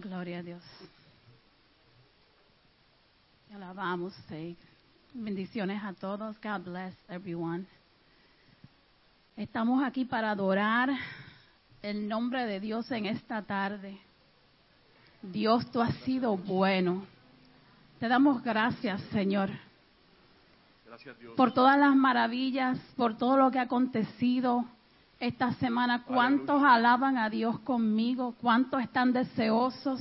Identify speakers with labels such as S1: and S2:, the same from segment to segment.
S1: Gloria a Dios. Alabamos, Señor. Bendiciones a todos. God bless everyone. Estamos aquí para adorar el nombre de Dios en esta tarde. Dios, tú has sido bueno. Te damos gracias, Señor,
S2: Gracias Dios.
S1: por todas las maravillas, por todo lo que ha acontecido esta semana. ¿Cuántos alaban a Dios conmigo? ¿Cuántos están deseosos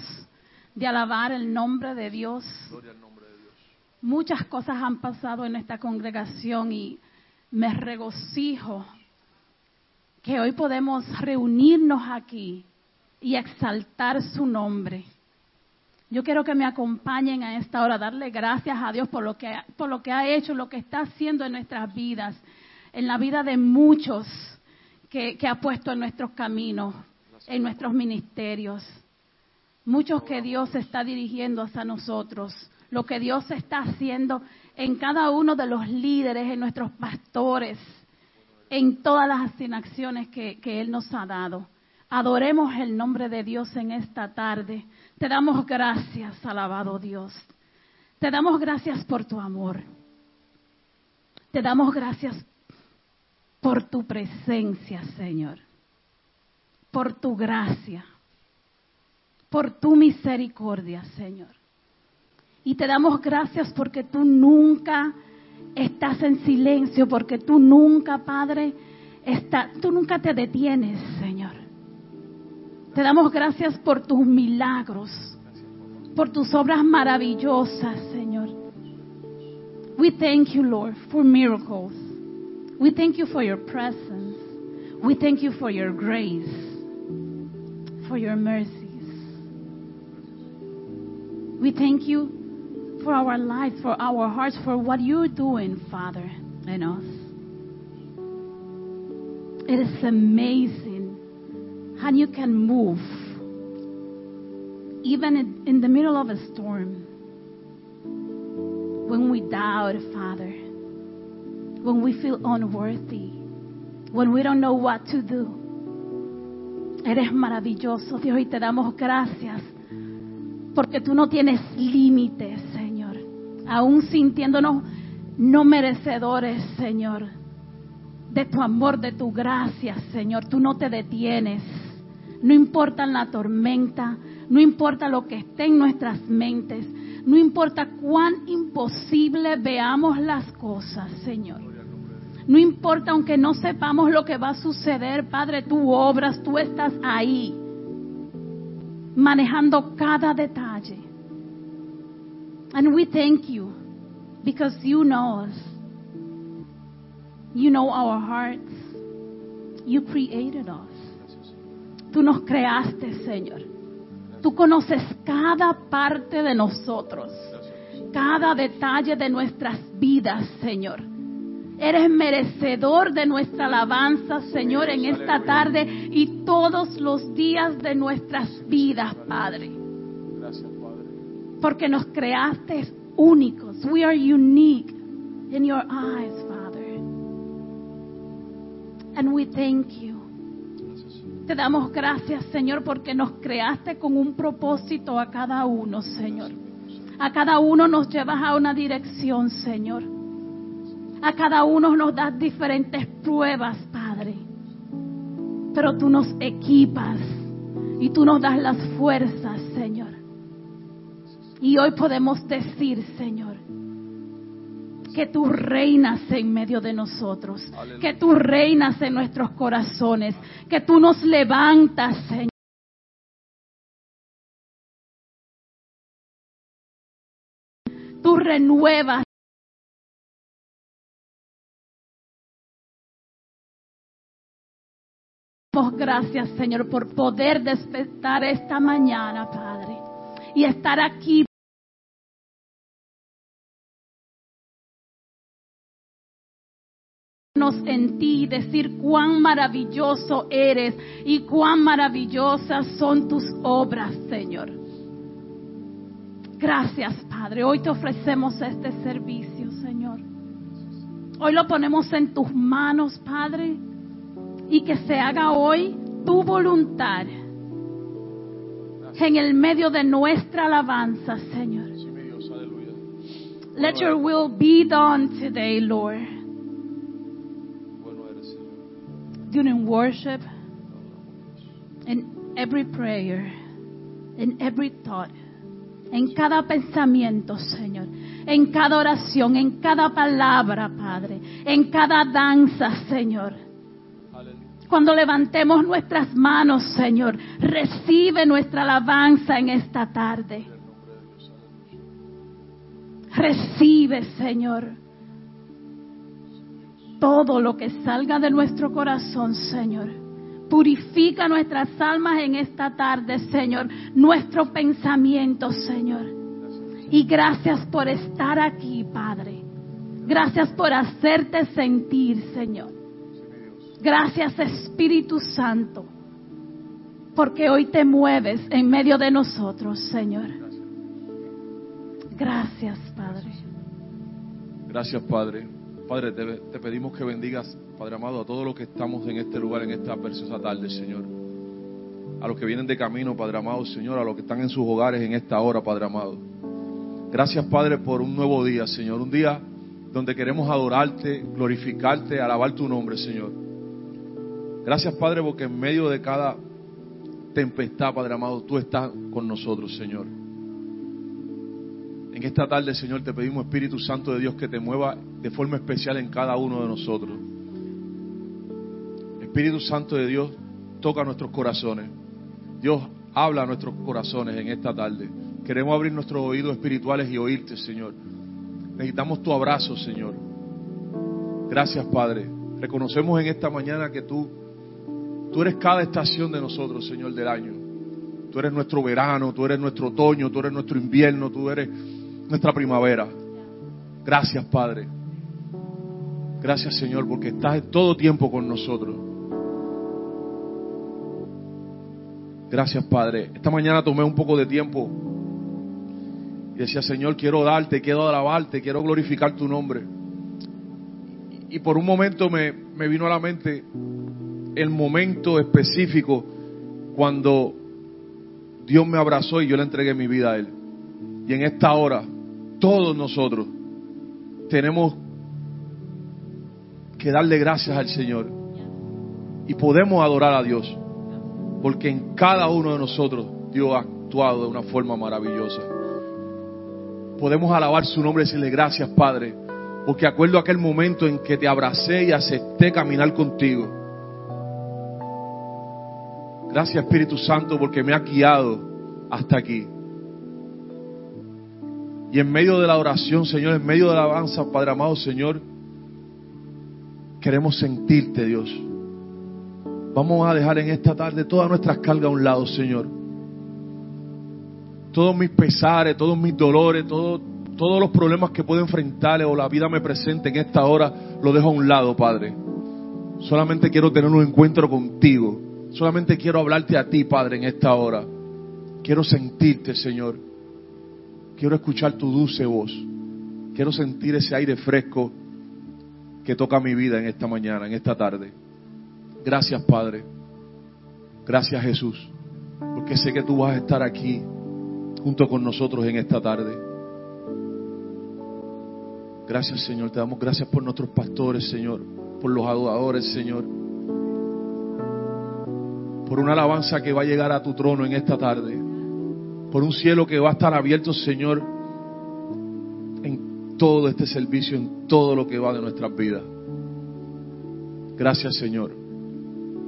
S1: de alabar el nombre de Dios?
S2: Gloria al nombre de Dios.
S1: Muchas cosas han pasado en esta congregación y me regocijo que hoy podemos reunirnos aquí y exaltar su nombre. Yo quiero que me acompañen a esta hora, darle gracias a Dios por lo que, por lo que ha hecho, lo que está haciendo en nuestras vidas, en la vida de muchos que, que ha puesto en nuestros caminos, en nuestros ministerios. Muchos que Dios está dirigiendo hacia nosotros, lo que Dios está haciendo en cada uno de los líderes, en nuestros pastores, en todas las asignaciones que, que Él nos ha dado. Adoremos el nombre de Dios en esta tarde. Te damos gracias, alabado Dios. Te damos gracias por tu amor. Te damos gracias por tu presencia, Señor. Por tu gracia. Por tu misericordia, Señor. Y te damos gracias porque tú nunca estás en silencio, porque tú nunca, Padre, está, tú nunca te detienes, Señor. Te damos gracias por tus milagros, por tus obras maravillosas, Señor. We thank you, Lord, for miracles. We thank you for your presence. We thank you for your grace, for your mercies. We thank you for our lives, for our hearts, for what you're doing, Father, in us. It is amazing how you can move even in, the middle of a storm. When we doubt, Father, when we feel unworthy, when we don't know what to do. Eres maravilloso, Dios, y te damos gracias porque tú no tienes límites, Señor. Aún sintiéndonos no merecedores, Señor, de tu amor, de tu gracia, Señor. Tú no te detienes. No importa la tormenta, no importa lo que esté en nuestras mentes, no importa cuán imposible veamos las cosas, Señor. No importa aunque no sepamos lo que va a suceder, Padre, tú obras, tú estás ahí, manejando cada detalle. And we thank you because you know us. You know our hearts. You created us. Tú nos creaste, Señor. Tú conoces cada parte de nosotros, cada detalle de nuestras vidas, Señor. Eres merecedor de nuestra alabanza, Señor, en esta tarde y todos los días de nuestras vidas, Padre.
S2: Gracias, Padre.
S1: Porque nos creaste únicos. We are unique in your eyes, Father. And we thank you. Te damos gracias, Señor, porque nos creaste con un propósito a cada uno, Señor. A cada uno nos llevas a una dirección, Señor. A cada uno nos das diferentes pruebas, Padre. Pero tú nos equipas y tú nos das las fuerzas, Señor. Y hoy podemos decir, Señor, que tú reinas en medio de nosotros,
S2: Aleluya.
S1: que tú reinas en nuestros corazones, que tú nos levantas, Señor. Tú renuevas. Gracias, Señor, por poder despertar esta mañana, Padre, y estar aquí en ti decir cuán maravilloso eres y cuán maravillosas son tus obras, Señor. Gracias, Padre. Hoy te ofrecemos este servicio, Señor. Hoy lo ponemos en tus manos, Padre, y que se haga hoy tu voluntad en el medio de nuestra alabanza, Señor. Let your will be done today, Lord. During worship, in every prayer, in every thought, en cada pensamiento, Señor, en cada oración, en cada palabra, Padre, en cada danza, Señor. Cuando levantemos nuestras manos, Señor, recibe nuestra alabanza en esta tarde. Recibe, Señor, todo lo que salga de nuestro corazón, Señor. Purifica nuestras almas en esta tarde, Señor. Nuestro pensamiento, Señor. Y gracias por estar aquí, Padre. Gracias por hacerte sentir, Señor. Gracias, Espíritu Santo. Porque hoy te mueves en medio de nosotros, Señor.
S2: Gracias.
S1: Padre.
S2: Gracias, Padre. Padre, te, te pedimos que bendigas, Padre amado, a todos los que estamos en este lugar, en esta preciosa tarde, Señor. A los que vienen de camino, Padre amado, Señor, a los que están en sus hogares en esta hora, Padre amado. Gracias, Padre, por un nuevo día, Señor. Un día donde queremos adorarte, glorificarte, alabar tu nombre, Señor. Gracias, Padre, porque en medio de cada tempestad, Padre amado, tú estás con nosotros, Señor. En esta tarde, Señor, te pedimos, Espíritu Santo de Dios, que te mueva de forma especial en cada uno de nosotros. Espíritu Santo de Dios, toca nuestros corazones. Dios, habla a nuestros corazones en esta tarde. Queremos abrir nuestros oídos espirituales y oírte, Señor. Necesitamos tu abrazo, Señor. Gracias, Padre. Reconocemos en esta mañana que tú, tú eres cada estación de nosotros, Señor, del año. Tú eres nuestro verano, tú eres nuestro otoño, tú eres nuestro invierno, tú eres nuestra primavera. Gracias, Padre. Gracias, Señor, porque estás en todo tiempo con nosotros. Gracias, Padre. Esta mañana tomé un poco de tiempo y decía, Señor, quiero darte, quiero alabarte, quiero glorificar tu nombre. Y por un momento me, me vino a la mente el momento específico cuando Dios me abrazó y yo le entregué mi vida a Él. Y en esta hora, todos nosotros tenemos que darle gracias al Señor. Y podemos adorar a Dios. Porque en cada uno de nosotros Dios ha actuado de una forma maravillosa. Podemos alabar su nombre y decirle gracias, Padre. Porque acuerdo aquel momento en que te abracé y acepté caminar contigo. Gracias Espíritu Santo porque me ha guiado hasta aquí. Y en medio de la oración, Señor, en medio de la alabanza, Padre amado, Señor, queremos sentirte, Dios. Vamos a dejar en esta tarde todas nuestras cargas a un lado, Señor. Todos mis pesares, todos mis dolores, todo- todos los problemas que puedo enfrentar o la vida me presente en esta hora, lo dejo a un lado, Padre. Solamente quiero tener un encuentro contigo. Solamente quiero hablarte a ti, Padre, en esta hora. Quiero sentirte, Señor. Quiero escuchar tu dulce voz. Quiero sentir ese aire fresco que toca mi vida en esta mañana, en esta tarde. Gracias, Padre. Gracias, Jesús. Porque sé que tú vas a estar aquí junto con nosotros en esta tarde. Gracias, Señor. Te damos gracias por nuestros pastores, Señor. Por los adoradores, Señor. Por una alabanza que va a llegar a tu trono en esta tarde. Por un cielo que va a estar abierto, Señor, en todo este servicio, en todo lo que va de nuestras vidas. Gracias, Señor,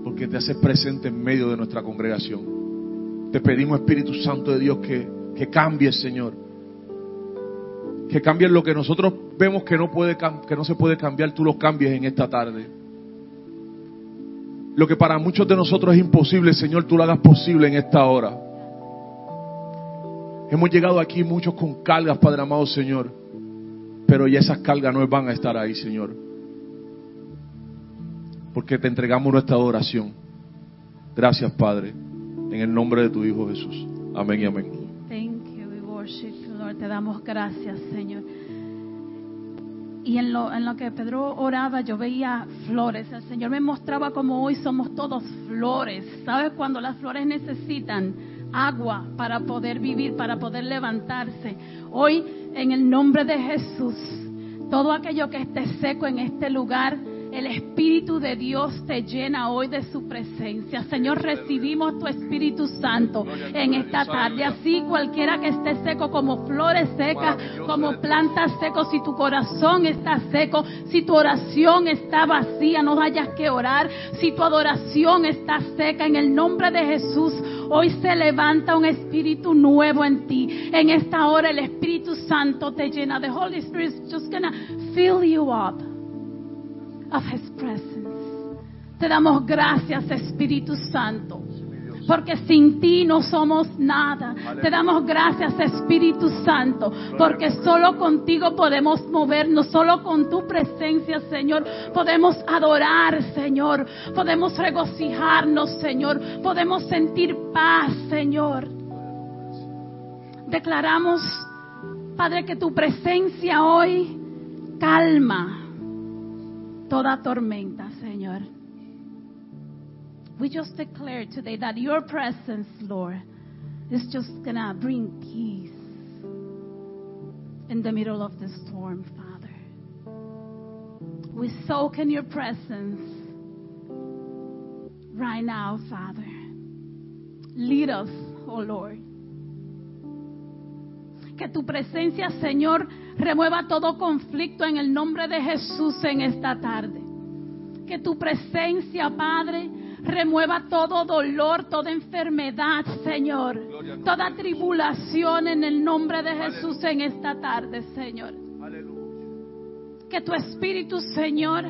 S2: porque te haces presente en medio de nuestra congregación. Te pedimos, Espíritu Santo de Dios, que, que cambies, Señor. Que cambies lo que nosotros vemos que no, puede, que no se puede cambiar, tú lo cambies en esta tarde. Lo que para muchos de nosotros es imposible, Señor, tú lo hagas posible en esta hora. Hemos llegado aquí muchos con cargas, Padre amado, Señor. Pero ya esas cargas no van a estar ahí, Señor. Porque te entregamos nuestra adoración. Gracias, Padre. En el nombre de tu Hijo Jesús. Amén y amén.
S1: Thank you. We worship Lord. Te damos gracias, Señor. Y en lo, en lo que Pedro oraba, yo veía flores. El Señor me mostraba como hoy somos todos flores. ¿Sabes? Cuando las flores necesitan agua para poder vivir, para poder levantarse. Hoy, en el nombre de Jesús, todo aquello que esté seco en este lugar, el Espíritu de Dios te llena hoy de su presencia. Señor, recibimos tu Espíritu Santo en esta tarde. Así cualquiera que esté seco como flores secas, como plantas secas, si tu corazón está seco, si tu oración está vacía, no hayas que orar. Si tu adoración está seca, en el nombre de Jesús, hoy se levanta un espíritu nuevo en ti. En esta hora el Espíritu Santo te llena. The Holy Spirit is just gonna fill you up Te damos gracias, Espíritu Santo. Porque sin ti no somos nada. Te damos gracias, Espíritu Santo. Porque solo contigo podemos movernos. Solo con tu presencia, Señor, podemos adorar, Señor. Podemos regocijarnos, Señor. Podemos sentir paz, Señor. Declaramos, Padre, que tu presencia hoy calma toda tormenta, Señor. We just declare today that your presence, Lord, is just going to bring peace in the middle of the storm, Father. We soak in your presence right now, Father. Lead us, oh Lord. Que tu presencia, Señor, remueva todo conflicto en el nombre de Jesús en esta tarde. Que tu presencia, Padre, remueva todo dolor, toda enfermedad, Señor. Toda tribulación en el nombre de Jesús en esta tarde, Señor. Que tu Espíritu, Señor,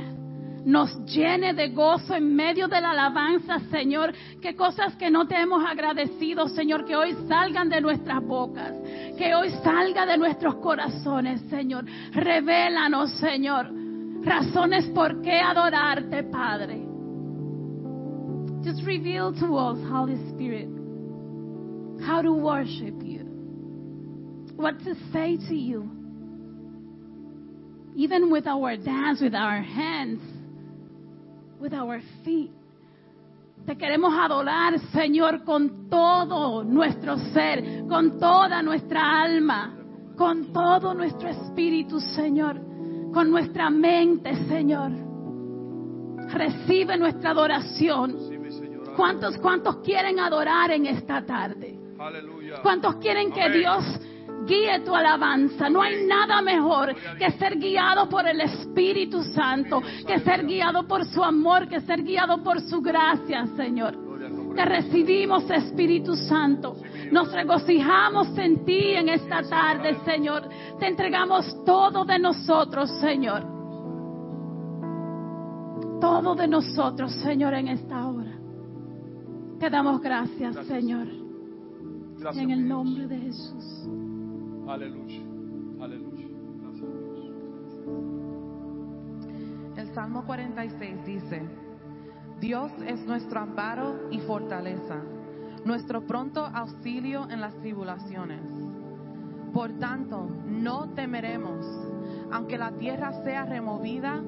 S1: nos llene de gozo en medio de la alabanza, Señor. Que cosas que no te hemos agradecido, Señor, que hoy salgan de nuestras bocas, que hoy salga de nuestros corazones, Señor. Revélanos, Señor, razones por qué adorarte, Padre. Just reveal to us, Holy Spirit, how to worship you, what to say to you. Even with our dance, with our hands, with our feet. Te queremos adorar, Señor, con todo nuestro ser, con toda nuestra alma, con todo nuestro espíritu, Señor, con nuestra mente, Señor. Recibe nuestra adoración. ¿Cuántos, cuántos quieren adorar en esta tarde? ¿Cuántos quieren que Dios guíe tu alabanza. No hay nada mejor que ser guiado por el Espíritu Santo, que ser guiado por su amor, que ser guiado por su gracia, Señor. Te recibimos, Espíritu Santo. Nos regocijamos en ti en esta tarde, Señor. Te entregamos todo de nosotros, Señor. Todo de nosotros, Señor, en esta hora. Te damos gracias, Señor. En el nombre de Jesús.
S2: Aleluya. Aleluya. Gracias a Dios.
S3: El Salmo 46 dice, Dios es nuestro amparo y fortaleza, nuestro pronto auxilio en las tribulaciones. Por tanto, no temeremos, aunque la tierra sea removida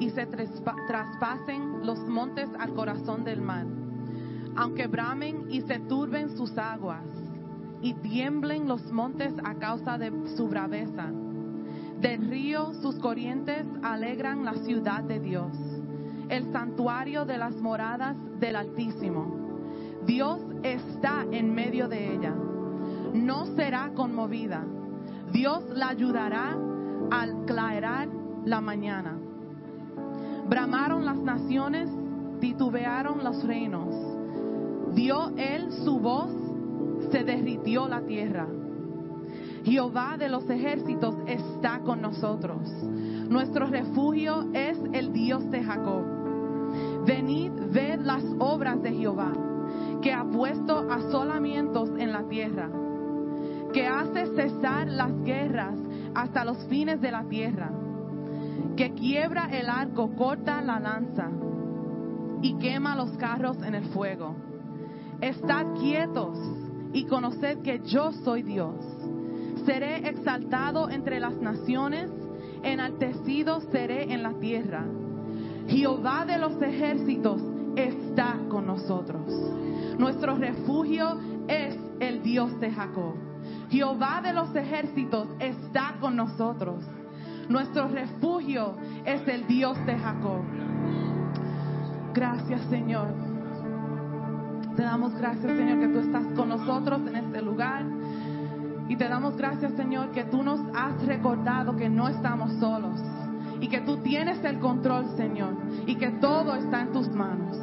S3: y se traspasen los montes al corazón del mar, aunque bramen y se turben sus aguas y tiemblen los montes a causa de su braveza. Del río sus corrientes alegran la ciudad de Dios, el santuario de las moradas del Altísimo. Dios está en medio de ella, no será conmovida. Dios la ayudará al clarear la mañana. Bramaron las naciones, titubearon los reinos. Dio él su voz, se derritió la tierra. Jehová de los ejércitos está con nosotros. Nuestro refugio es el Dios de Jacob. Venid, ved las obras de Jehová, que ha puesto asolamientos en la tierra, que hace cesar las guerras hasta los fines de la tierra, que quiebra el arco, corta la lanza y quema los carros en el fuego. Estad quietos y conoced que yo soy Dios. Seré exaltado entre las naciones, enaltecido seré en la tierra. Jehová de los ejércitos está con nosotros. Nuestro refugio es el Dios de Jacob. Jehová de los ejércitos está con nosotros. Nuestro refugio es el Dios de Jacob. Gracias Señor. Te damos gracias Señor que tú estás con nosotros en este lugar. Y te damos gracias Señor que tú nos has recordado que no estamos solos. Y que tú tienes el control Señor. Y que todo está en tus manos.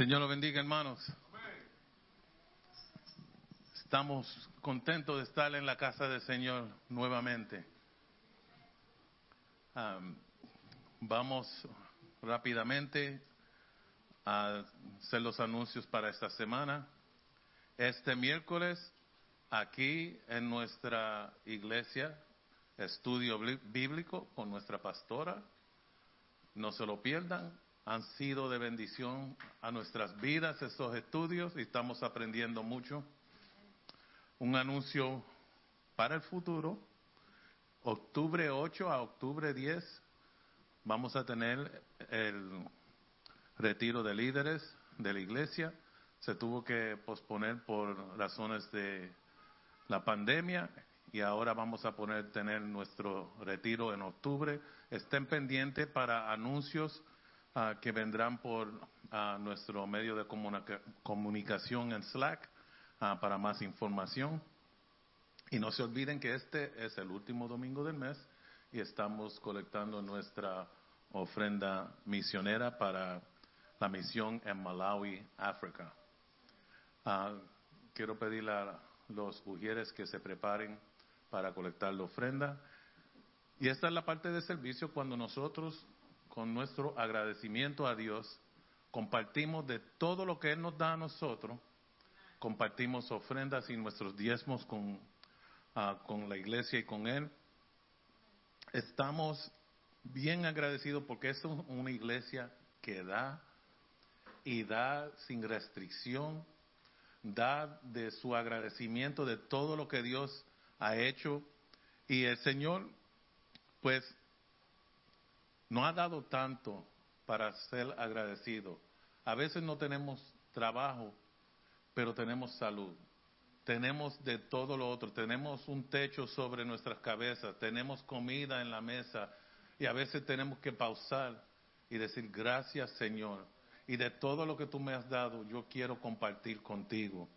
S3: Señor
S4: lo bendiga, hermanos. Estamos contentos de estar en la casa del Señor nuevamente. Vamos rápidamente a hacer los anuncios para esta semana. Este miércoles, aquí en nuestra iglesia, estudio bíblico con nuestra pastora. No se lo pierdan. Han sido de bendición a nuestras vidas estos estudios y estamos aprendiendo mucho. Un anuncio para el futuro. Octubre 8 a octubre 10 vamos a tener el retiro de líderes de la iglesia. Se tuvo que posponer por razones de la pandemia y ahora vamos a poner tener nuestro retiro en octubre. Estén pendientes para anuncios ah, que vendrán por ah, nuestro medio de comunicación en Slack ah, para más información. Y no se olviden que este es el último domingo del mes y estamos colectando nuestra ofrenda misionera para la misión en Malawi, África. quiero pedirle a los ujieres que se preparen para colectar la ofrenda. Y esta es la parte de servicio cuando nosotros, con nuestro agradecimiento a Dios, compartimos de todo lo que Él nos da a nosotros, compartimos ofrendas y nuestros diezmos con, ah, con la iglesia y con Él. Estamos bien agradecidos porque es una iglesia que da y da sin restricción, da de su agradecimiento de todo lo que Dios ha hecho. Y el Señor, pues, no ha dado tanto para ser agradecido. A veces no tenemos trabajo, pero tenemos salud. Tenemos de todo lo otro. Tenemos un techo sobre nuestras cabezas. Tenemos comida en la mesa. Y a veces tenemos que pausar y decir, gracias Señor. Y de todo lo que tú me has dado, yo quiero compartir contigo.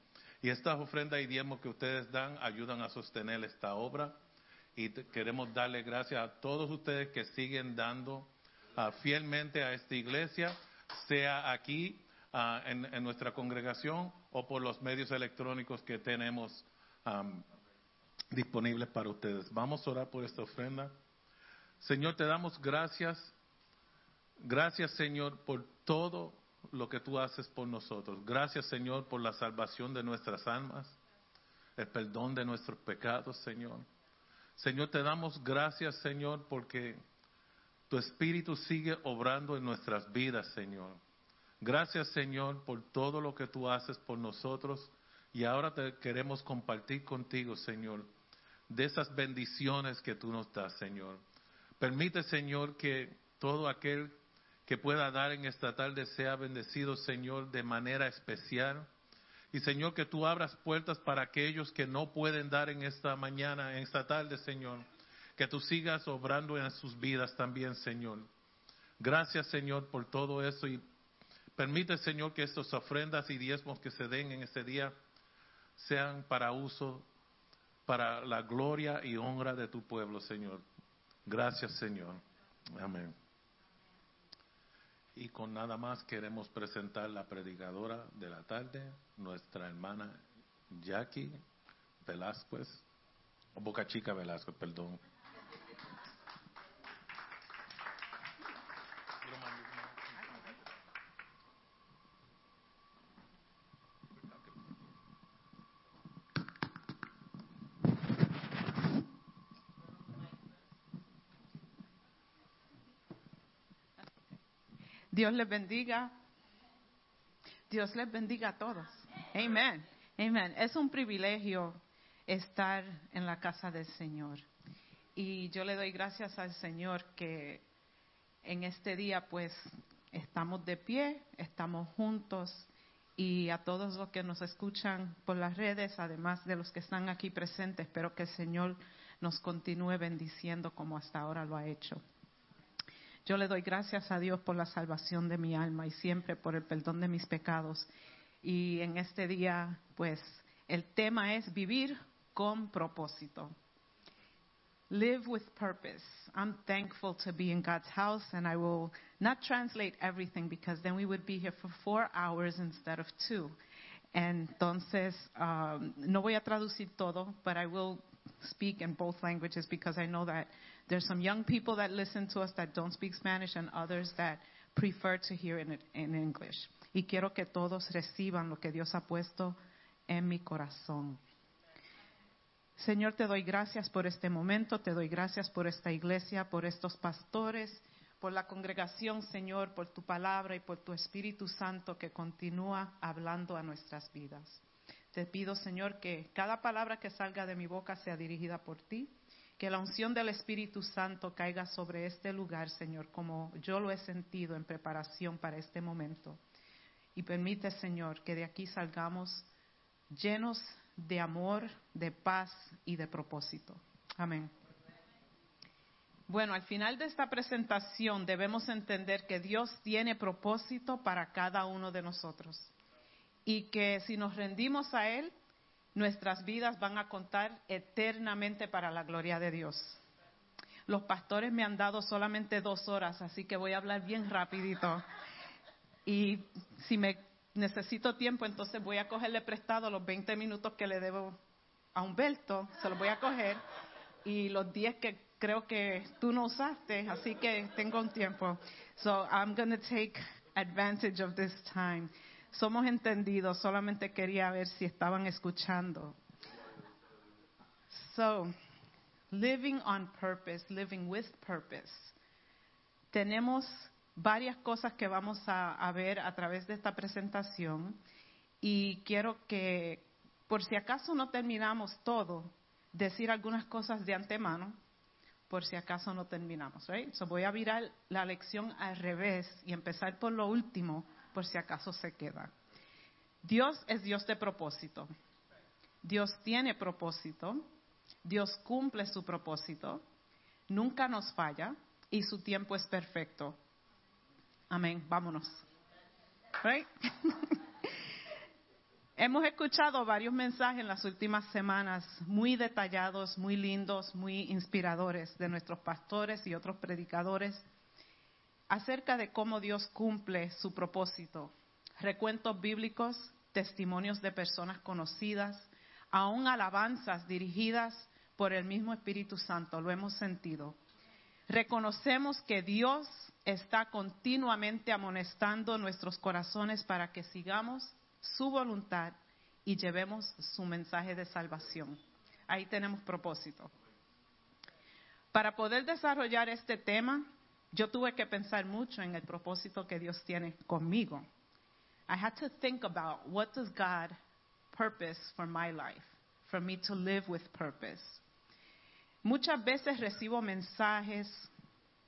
S4: Y estas ofrendas y diezmos que ustedes dan ayudan a sostener esta obra. Y queremos darle gracias a todos ustedes que siguen dando ah, fielmente a esta iglesia, sea aquí ah, en, nuestra congregación o por los medios electrónicos que tenemos disponibles para ustedes. Vamos a orar por esta ofrenda. Señor, te damos gracias. Gracias, Señor, por todo lo que tú haces por nosotros. Gracias, Señor, por la salvación de nuestras almas, el perdón de nuestros pecados, Señor. Señor, te damos gracias, Señor, porque tu Espíritu sigue obrando en nuestras vidas, Señor. Gracias, Señor, por todo lo que tú haces por nosotros. Y ahora te queremos compartir contigo, Señor, de esas bendiciones que tú nos das, Señor. Permite, Señor, que todo aquel que pueda dar en esta tarde sea bendecido, Señor, de manera especial. Y Señor, que tú abras puertas para aquellos que no pueden dar en esta mañana, en esta tarde, Señor. Que tú sigas obrando en sus vidas también, Señor. Gracias, Señor, por todo eso y permite, Señor, que estas ofrendas y diezmos que se den en este día sean para uso, para la gloria y honra de tu pueblo, Señor. Gracias, Señor. Amén. Y con nada más queremos presentar la predicadora de la tarde, nuestra hermana Jackie Velázquez, Boca Chica Velázquez, perdón.
S5: Dios les bendiga. Dios les bendiga a todos. Amén. Amén. Es un privilegio estar en la casa del Señor. Y yo le doy gracias al Señor que en este día pues estamos de pie, estamos juntos y a todos los que nos escuchan por las redes, además de los que están aquí presentes, espero que el Señor nos continúe bendiciendo como hasta ahora lo ha hecho. Yo le doy gracias a Dios por la salvación de mi alma y siempre por el perdón de mis pecados. Y en este día, pues, el tema es vivir con propósito. live with purpose. I'm thankful to be in God's house, and I will not translate everything because then we would be here for four hours instead of two. Entonces, um, no voy a traducir todo, but I will speak in both languages because I know that there's some young people that listen to us that don't speak Spanish and others that prefer to hear in, in English. Y quiero que todos reciban lo que Dios ha puesto en mi corazón. Señor, te doy gracias por este momento, te doy gracias por esta iglesia, por estos pastores, por la congregación, Señor, por tu palabra y por tu Espíritu Santo que continúa hablando a nuestras vidas. Te pido, Señor, que cada palabra que salga de mi boca sea dirigida por ti, que la unción del Espíritu Santo caiga sobre este lugar, Señor, como yo lo he sentido en preparación para este momento. Y permite, Señor, que de aquí salgamos llenos de amor, de paz y de propósito. Amén. Bueno, al final de esta presentación debemos entender que Dios tiene propósito para cada uno de nosotros y que si nos rendimos a Él, nuestras vidas van a contar eternamente para la gloria de Dios. Los pastores me han dado solamente dos horas, así que voy a hablar bien rapidito. Y si me necesito tiempo, entonces voy a cogerle prestado los 20 minutos que le debo a Humberto, se los voy a coger, y los 10 que creo que tú no usaste, así que tengo un tiempo. So I'm going to take advantage of this time. Somos entendidos, solamente quería ver si estaban escuchando. So, living on purpose, living with purpose. Tenemos varias cosas que vamos a, ver a través de esta presentación y quiero que, por si acaso no terminamos todo, decir algunas cosas de antemano, por si acaso no terminamos. Right? So voy a virar la lección al revés y empezar por lo último, por si acaso se queda. Dios es Dios de propósito. Dios tiene propósito. Dios cumple su propósito. Nunca nos falla y su tiempo es perfecto. Amén. Vámonos. Hemos escuchado varios mensajes en las últimas semanas muy detallados, muy lindos, muy inspiradores de nuestros pastores y otros predicadores acerca de cómo Dios cumple su propósito. Recuentos bíblicos, testimonios de personas conocidas, aún alabanzas dirigidas por el mismo Espíritu Santo, lo hemos sentido. Reconocemos que Dios está continuamente amonestando nuestros corazones para que sigamos su voluntad y llevemos su mensaje de salvación. Ahí tenemos propósito. Para poder desarrollar este tema, yo tuve que pensar mucho en el propósito que Dios tiene conmigo. I had to think about what does God purpose for my life, for me to live with purpose. Muchas veces recibo mensajes,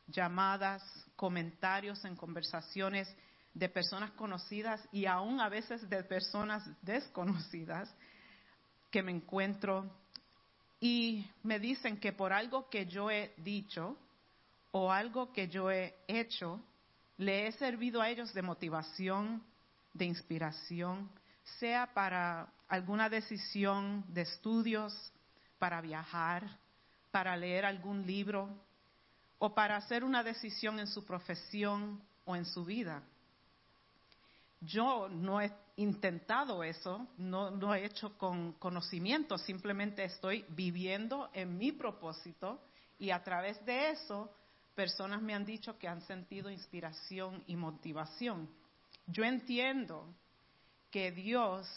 S5: llamadas, comentarios en conversaciones de personas conocidas y aún a veces de personas desconocidas que me encuentro y me dicen que por algo que yo he dicho o algo que yo he hecho, le he servido a ellos de motivación, de inspiración, sea para alguna decisión de estudios, para viajar, para leer algún libro o para hacer una decisión en su profesión o en su vida. Yo no he intentado eso, no lo he hecho con conocimiento, simplemente estoy viviendo en mi propósito y a través de eso personas me han dicho que han sentido inspiración y motivación. Yo entiendo que Dios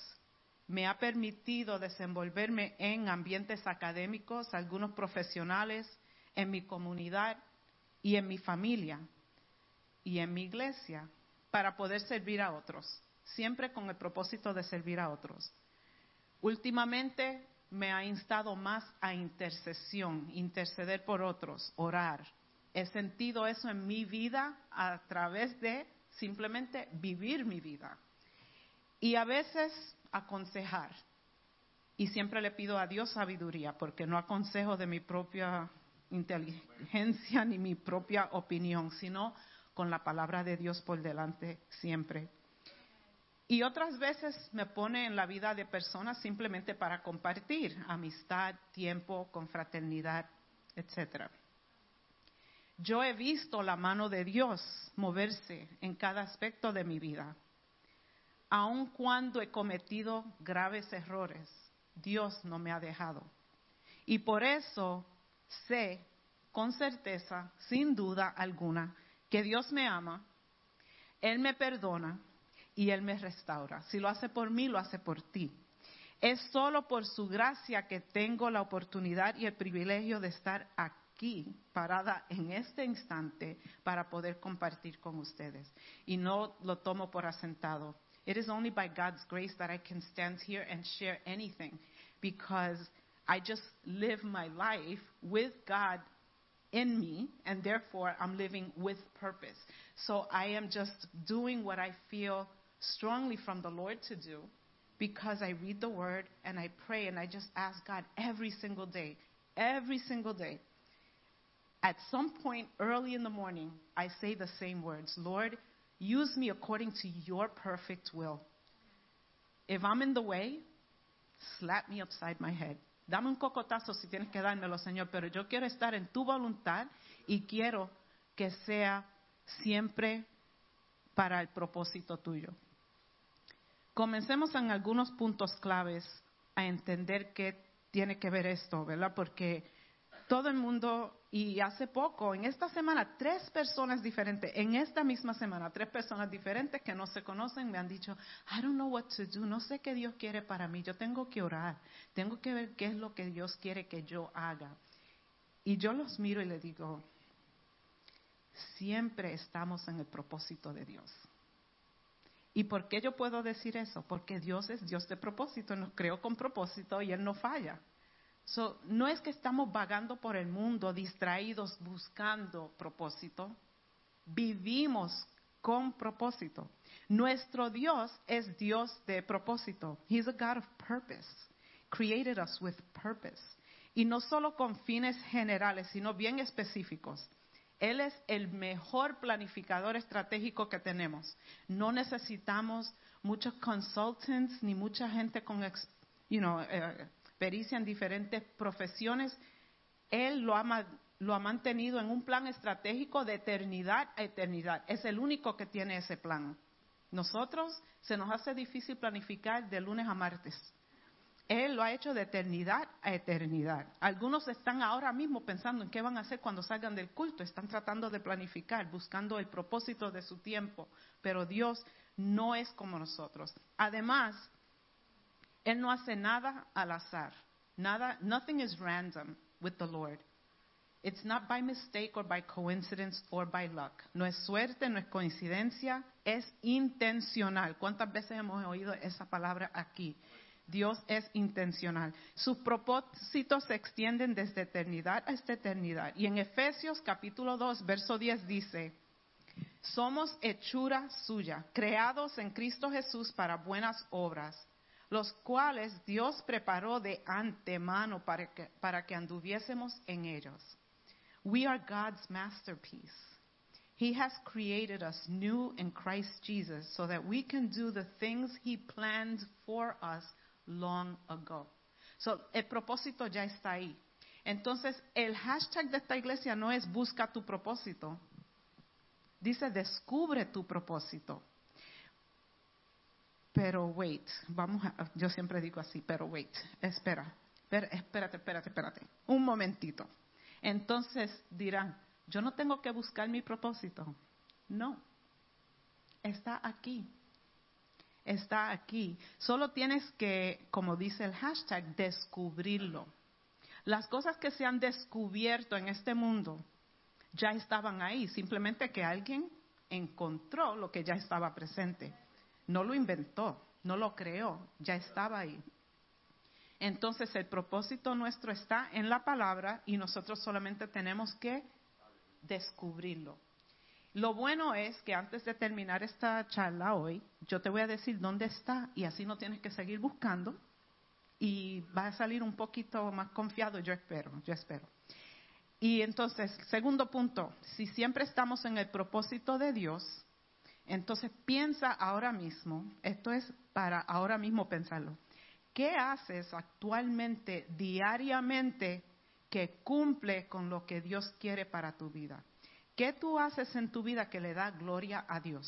S5: me ha permitido desenvolverme en ambientes académicos, algunos profesionales, en mi comunidad y en mi familia y en mi iglesia para poder servir a otros, siempre con el propósito de servir a otros. Últimamente me ha instado más a intercesión, interceder por otros, orar. He sentido eso en mi vida a través de simplemente vivir mi vida. Y a veces aconsejar. Y siempre le pido a Dios sabiduría, porque no aconsejo de mi propia inteligencia ni mi propia opinión, sino con la palabra de Dios por delante siempre. Y otras veces me pone en la vida de personas simplemente para compartir amistad, tiempo, confraternidad, etc. Yo he visto la mano de Dios moverse en cada aspecto de mi vida. Aun cuando he cometido graves errores, Dios no me ha dejado. Y por eso sé con certeza, sin duda alguna, que Dios me ama, Él me perdona y Él me restaura. Si lo hace por mí, lo hace por ti. Es solo por su gracia que tengo la oportunidad y el privilegio de estar aquí, parada en este instante, para poder compartir con ustedes. Y no lo tomo por asentado. It is only by God's grace that I can stand here and share anything because I just live my life with God in me, and therefore I'm living with purpose. So I am just doing what I feel strongly from the Lord to do because I read the word and I pray and I just ask God every single day, every single day. At some point early in the morning, I say the same words Lord, use me according to your perfect will. If I'm in the way, slap me upside my head. Dame un cocotazo si tienes que dármelo, Señor, pero yo quiero estar en tu voluntad y quiero que sea siempre para el propósito tuyo. Comencemos en algunos puntos claves a entender qué tiene que ver esto, ¿verdad? Porque todo el mundo, y hace poco, en esta semana, tres personas diferentes, en esta misma semana, tres personas diferentes que no se conocen me han dicho, I don't know what to do, no sé qué Dios quiere para mí, yo tengo que orar, tengo que ver qué es lo que Dios quiere que yo haga. Y yo los miro y le digo, siempre estamos en el propósito de Dios. ¿Y por qué yo puedo decir eso? Porque Dios es Dios de propósito, nos creó con propósito y Él no falla. So, no es que estamos vagando por el mundo, distraídos, buscando propósito. Vivimos con propósito. Nuestro Dios es Dios de propósito. He's a God of purpose. Created us with purpose. Y no solo con fines generales, sino bien específicos. Él es el mejor planificador estratégico que tenemos. No necesitamos muchos consultants ni mucha gente con you know, eh, pericia en diferentes profesiones. Él lo ha, lo ha mantenido en un plan estratégico de eternidad a eternidad. Es el único que tiene ese plan. Nosotros se nos hace difícil planificar de lunes a martes. Él lo ha hecho de eternidad a eternidad. Algunos están ahora mismo pensando en qué van a hacer cuando salgan del culto. Están tratando de planificar, buscando el propósito de su tiempo. Pero Dios no es como nosotros. Además, Él no hace nada al azar. Nada, nothing is random with the Lord. It's not by mistake or by coincidence or by luck. No es suerte, no es coincidencia, es intencional. ¿Cuántas veces hemos oído esa palabra aquí? Dios es intencional. Sus propósitos se extienden desde eternidad hasta eternidad. Y en Efesios capítulo 2, verso 10 dice, somos hechura suya, creados en Cristo Jesús para buenas obras, los cuales Dios preparó de antemano para que, anduviésemos en ellos. We are God's masterpiece. He has created us new in Christ Jesus so that we can do the things He planned for us long ago. So, el propósito ya está ahí. Entonces, el hashtag de esta iglesia no es busca tu propósito. Dice descubre tu propósito. Pero wait, vamos a, yo siempre digo así, pero wait, espera, espérate, espérate, espérate, un momentito. Entonces dirán, yo no tengo que buscar mi propósito. No, está aquí está aquí. Solo tienes que, como dice el hashtag, descubrirlo. Las cosas que se han descubierto en este mundo ya estaban ahí, simplemente que alguien encontró lo que ya estaba presente. No lo inventó, no lo creó, ya estaba ahí. Entonces el propósito nuestro está en la palabra y nosotros solamente tenemos que descubrirlo. Lo bueno es que antes de terminar esta charla hoy, yo te voy a decir dónde está y así no tienes que seguir buscando y va a salir un poquito más confiado, yo espero, yo espero. Y entonces, segundo punto, si siempre estamos en el propósito de Dios, entonces piensa ahora mismo, esto es para ahora mismo pensarlo, ¿qué haces actualmente, diariamente, que cumple con lo que Dios quiere para tu vida. ¿Qué tú haces en tu vida que le da gloria a Dios?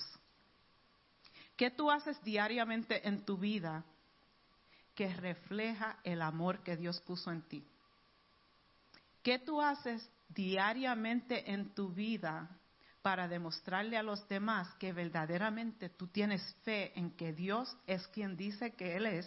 S5: ¿Qué tú haces diariamente en tu vida que refleja el amor que Dios puso en ti? ¿Qué tú haces diariamente en tu vida para demostrarle a los demás que verdaderamente tú tienes fe en que Dios es quien dice que Él es,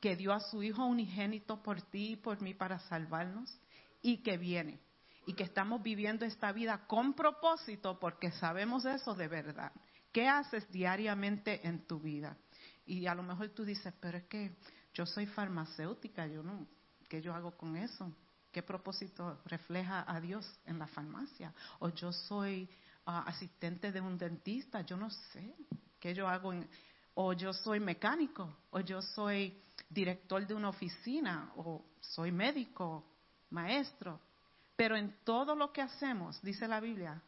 S5: que dio a su Hijo unigénito por ti y por mí para salvarnos y que viene y que estamos viviendo esta vida con propósito porque sabemos eso de verdad. ¿Qué haces diariamente en tu vida? Y a lo mejor tú dices, pero es que yo soy farmacéutica, yo no, ¿qué yo hago con eso? ¿Qué propósito refleja a Dios en la farmacia? O yo soy ah, asistente de un dentista, yo no sé qué yo hago. En, o yo soy mecánico, o yo soy director de una oficina, o soy médico, maestro. Pero en todo lo que hacemos, dice la Biblia,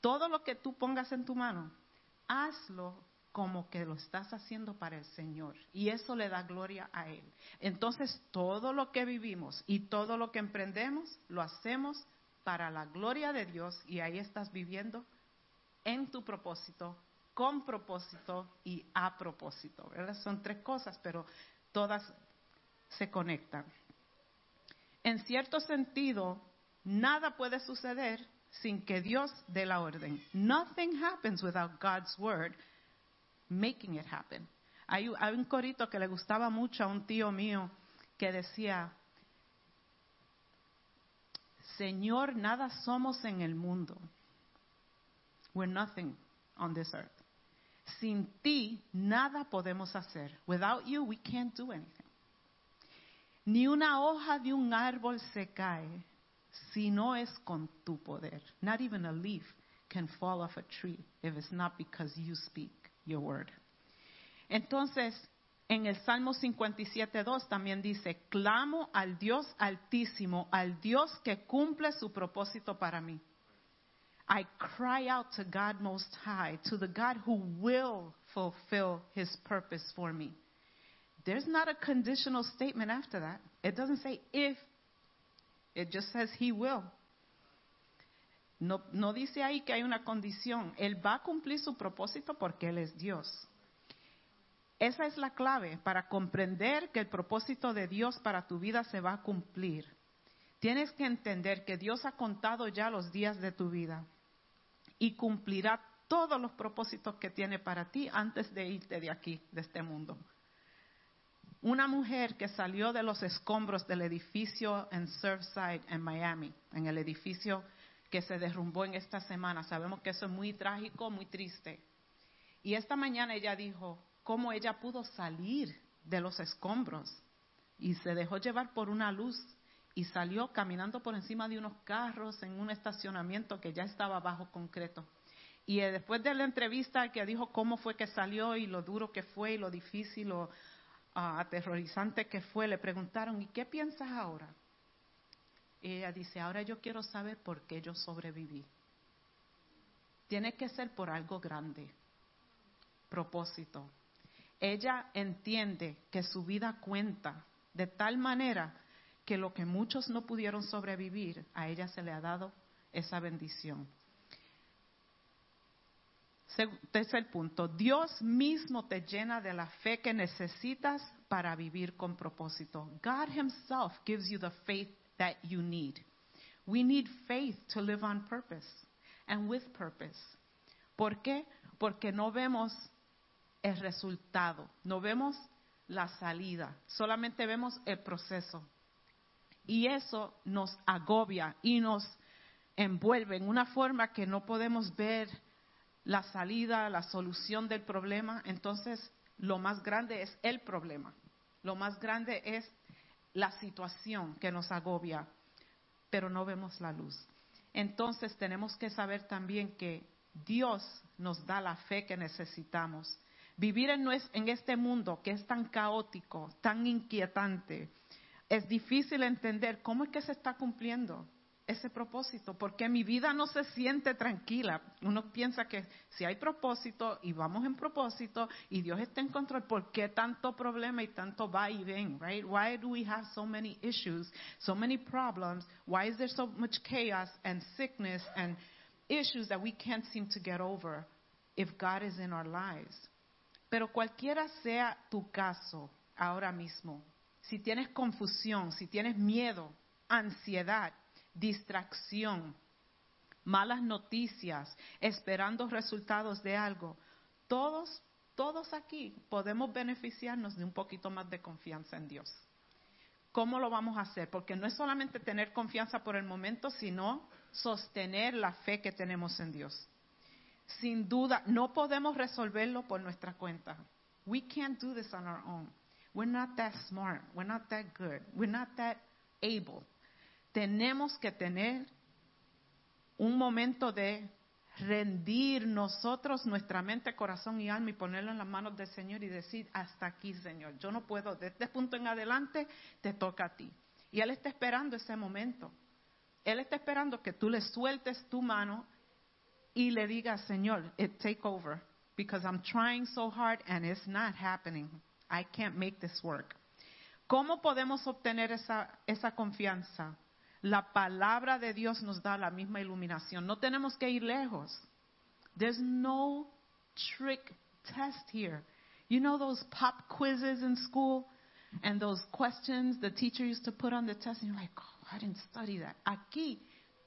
S5: todo lo que tú pongas en tu mano, hazlo como que lo estás haciendo para el Señor. Y eso le da gloria a Él. Entonces, todo lo que vivimos y todo lo que emprendemos, lo hacemos para la gloria de Dios y ahí estás viviendo en tu propósito, con propósito y a propósito. ¿verdad? Son tres cosas, pero todas se conectan. En cierto sentido, nada puede suceder sin que Dios dé la orden. Nothing happens without God's word making it happen. Hay, un corito que le gustaba mucho a un tío mío que decía, Señor, nada somos en el mundo. We're nothing on this earth. Sin ti, nada podemos hacer. Without you, we can't do anything. Ni una hoja de un árbol se cae si no es con tu poder. Not even a leaf can fall off a tree if it's not because you speak your word. Entonces, en el Salmo 57.2 también dice, clamo al Dios altísimo, al Dios que cumple su propósito para mí. I cry out to God most high, to the God who will fulfill his purpose for me. There's not a conditional statement after that. It doesn't say if, it just says he will. No, dice ahí que hay una condición. Él va a cumplir su propósito porque Él es Dios. Esa es la clave para comprender que el propósito de Dios para tu vida se va a cumplir. Tienes que entender que Dios ha contado ya los días de tu vida y cumplirá todos los propósitos que tiene para ti antes de irte de aquí, de este mundo. Una mujer que salió de los escombros del edificio en Surfside, en Miami, en el edificio que se derrumbó en esta semana. Sabemos que eso es muy trágico, muy triste. Y esta mañana ella dijo cómo ella pudo salir de los escombros y se dejó llevar por una luz y salió caminando por encima de unos carros en un estacionamiento que ya estaba bajo concreto. Y eh, después de la entrevista que dijo cómo fue que salió y lo duro que fue y lo difícil, lo ah, aterrorizante que fue, le preguntaron, ¿y qué piensas ahora? Ella dice, ahora yo quiero saber por qué yo sobreviví. Tiene que ser por algo grande, propósito. Ella entiende que su vida cuenta de tal manera que lo que muchos no pudieron sobrevivir, a ella se le ha dado esa bendición. Tercer punto, Dios mismo te llena de la fe que necesitas para vivir con propósito. God Himself gives you the faith that you need. We need faith to live on purpose and with purpose. ¿Por qué? Porque no vemos el resultado, no vemos la salida, solamente vemos el proceso. Y eso nos agobia y nos envuelve en una forma que no podemos ver la salida, la solución del problema. Entonces, lo más grande es el problema. Lo más grande es la situación que nos agobia, pero no vemos la luz. Entonces tenemos que saber también que Dios nos da la fe que necesitamos. Vivir en, este mundo que es tan caótico, tan inquietante, es difícil entender cómo es que se está cumpliendo ese propósito? Porque mi vida no se siente tranquila. Uno piensa que si hay propósito y vamos en propósito y Dios está en control, ¿por qué tanto problema y tanto va y ven? Right? Why do we have so many issues, so many problems? Why is there so much chaos and sickness and issues that we can't seem to get over if God is in our lives? Pero cualquiera sea tu caso ahora mismo, si tienes confusión, si tienes miedo, ansiedad, distracción, malas noticias, esperando resultados de algo, todos, todos aquí podemos beneficiarnos de un poquito más de confianza en Dios. ¿Cómo lo vamos a hacer? Porque no es solamente tener confianza por el momento, sino sostener la fe que tenemos en Dios. Sin duda, no podemos resolverlo por nuestra cuenta. We can't do this on our own. We're not that smart. We're not that good. We're not that able. Tenemos que tener un momento de rendir nosotros nuestra mente, corazón y alma y ponerlo en las manos del Señor y decir, hasta aquí, Señor, yo no puedo, de este punto en adelante te toca a ti. Y Él está esperando ese momento. Él está esperando que tú le sueltes tu mano y le digas, Señor, it take over, because I'm trying so hard and it's not happening. I can't make this work. ¿Cómo podemos obtener esa, esa confianza? La palabra de Dios nos da la misma iluminación. No tenemos que ir lejos. There's no trick test here. You know those pop quizzes in school and those questions the teacher used to put on the test, and you're like, oh, I didn't study that. Aquí,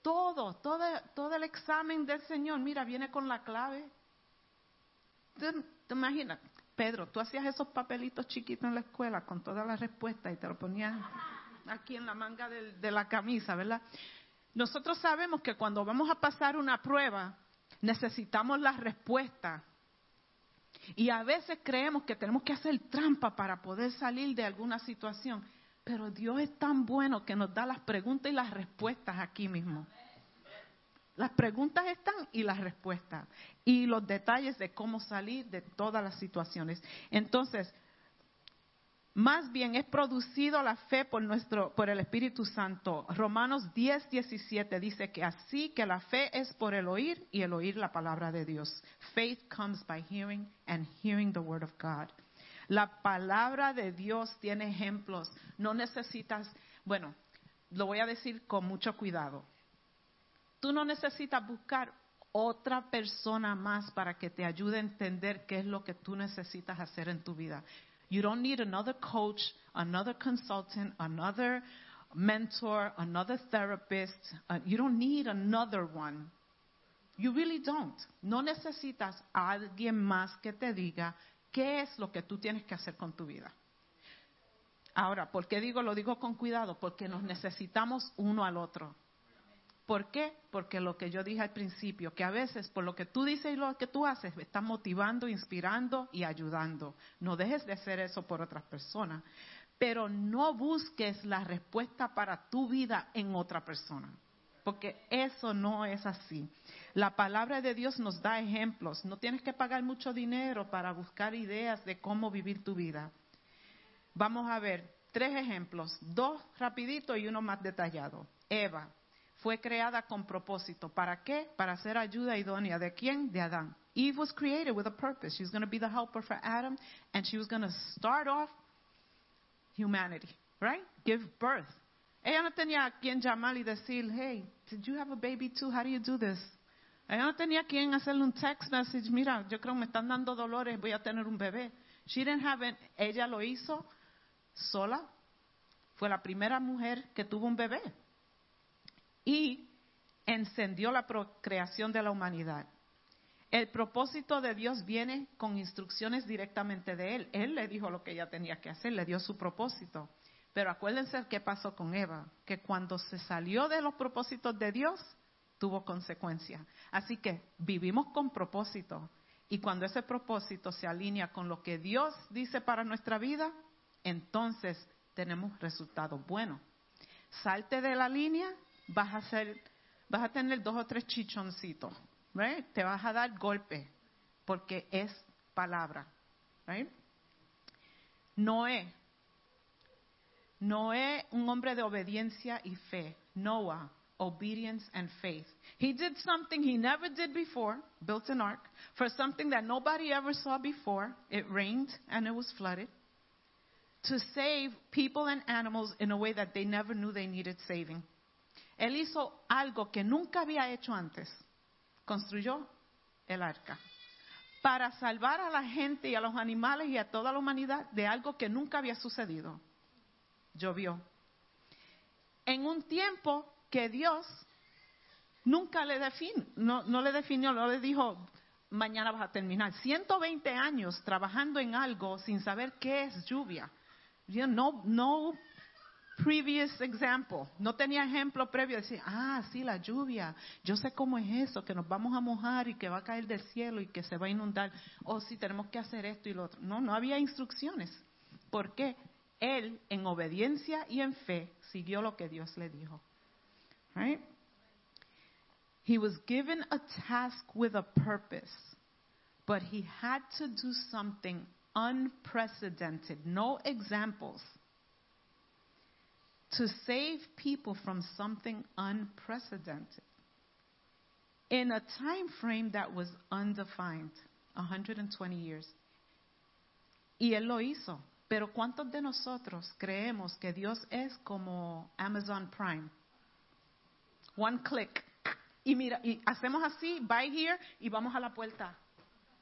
S5: todo, todo, todo el examen del Señor, mira, viene con la clave. ¿Te, te imaginas? Pedro, tú hacías esos papelitos chiquitos en la escuela con todas las respuestas y te lo ponías aquí en la manga de, la camisa, ¿verdad? Nosotros sabemos que cuando vamos a pasar una prueba, necesitamos la respuesta. Y a veces creemos que tenemos que hacer trampa para poder salir de alguna situación. Pero Dios es tan bueno que nos da las preguntas y las respuestas aquí mismo. Las preguntas están y las respuestas. Y los detalles de cómo salir de todas las situaciones. Entonces, más bien es producido la fe por nuestro por el Espíritu Santo. Romanos 10, 17 dice que así que la fe es por el oír y el oír la palabra de Dios. Faith comes by hearing and hearing the word of God. La palabra de Dios tiene ejemplos. No necesitas, bueno, lo voy a decir con mucho cuidado. Tú no necesitas buscar otra persona más para que te ayude a entender qué es lo que tú necesitas hacer en tu vida. You don't need another coach, another consultant, another mentor, another therapist. Uh, you don't need another one. You really don't. No necesitas alguien más que te diga qué es lo que tú tienes que hacer con tu vida. Ahora, ¿por qué digo lo digo con cuidado? Porque nos necesitamos uno al otro. ¿Por qué? Porque lo que yo dije al principio, que a veces por lo que tú dices y lo que tú haces, me estás motivando, inspirando y ayudando. No dejes de hacer eso por otras personas. Pero no busques la respuesta para tu vida en otra persona. Porque eso no es así. La palabra de Dios nos da ejemplos. No tienes que pagar mucho dinero para buscar ideas de cómo vivir tu vida. Vamos a ver tres ejemplos, dos rapidito y uno más detallado. Eva, fue creada con propósito. ¿Para qué? Para ser ayuda idónea. ¿De quién? De Adán. Eve was created with a purpose. She was going to be the helper for Adam, and she was going to start off humanity, right? Give birth. Ella no tenía a quien llamar y decir, hey, did you have a baby too? How do you do this? Ella no tenía a quien hacerle un text message, mira, yo creo que me están dando dolores, voy a tener un bebé. She didn't have it. Ella lo hizo sola. Fue la primera mujer que tuvo un bebé y encendió la procreación de la humanidad. El propósito de Dios viene con instrucciones directamente de Él. Él le dijo lo que ella tenía que hacer, le dio su propósito. Pero acuérdense qué pasó con Eva, que cuando se salió de los propósitos de Dios, tuvo consecuencias. Así que vivimos con propósito. Y cuando ese propósito se alinea con lo que Dios dice para nuestra vida, entonces tenemos resultados buenos. Salte de la línea vas a ser, vas a tener dos o tres chichoncitos, right? Te vas a dar golpe porque es palabra, right? Noé, Noé, un hombre de obediencia y fe. Noah, obedience, and faith. He did something he never did before, built an ark, for something that nobody ever saw before. It rained and it was flooded. To save people and animals in a way that they never knew they needed saving. Él hizo algo que nunca había hecho antes. Construyó el arca. Para salvar a la gente y a los animales y a toda la humanidad de algo que nunca había sucedido. Llovió. En un tiempo que Dios nunca le definió, no, no le definió, no le dijo, mañana vas a terminar. 120 años trabajando en algo sin saber qué es lluvia. No, no previous example. No tenía ejemplo previo. Decir, ah, sí, la lluvia. Yo sé cómo es eso, que nos vamos a mojar y que va a caer del cielo y que se va a inundar. O sí, tenemos que hacer esto y lo otro. No, no había instrucciones. ¿Por qué? Él, en obediencia y en fe, siguió lo que Dios le dijo. Right? He was given a task with a purpose, but he had to do something unprecedented, no examples, to save people from something unprecedented in a time frame that was undefined 120 years. Y él lo hizo. Pero ¿cuántos de nosotros creemos que Dios es como Amazon Prime? One click. Y mira, y hacemos así, buy here y vamos a la puerta.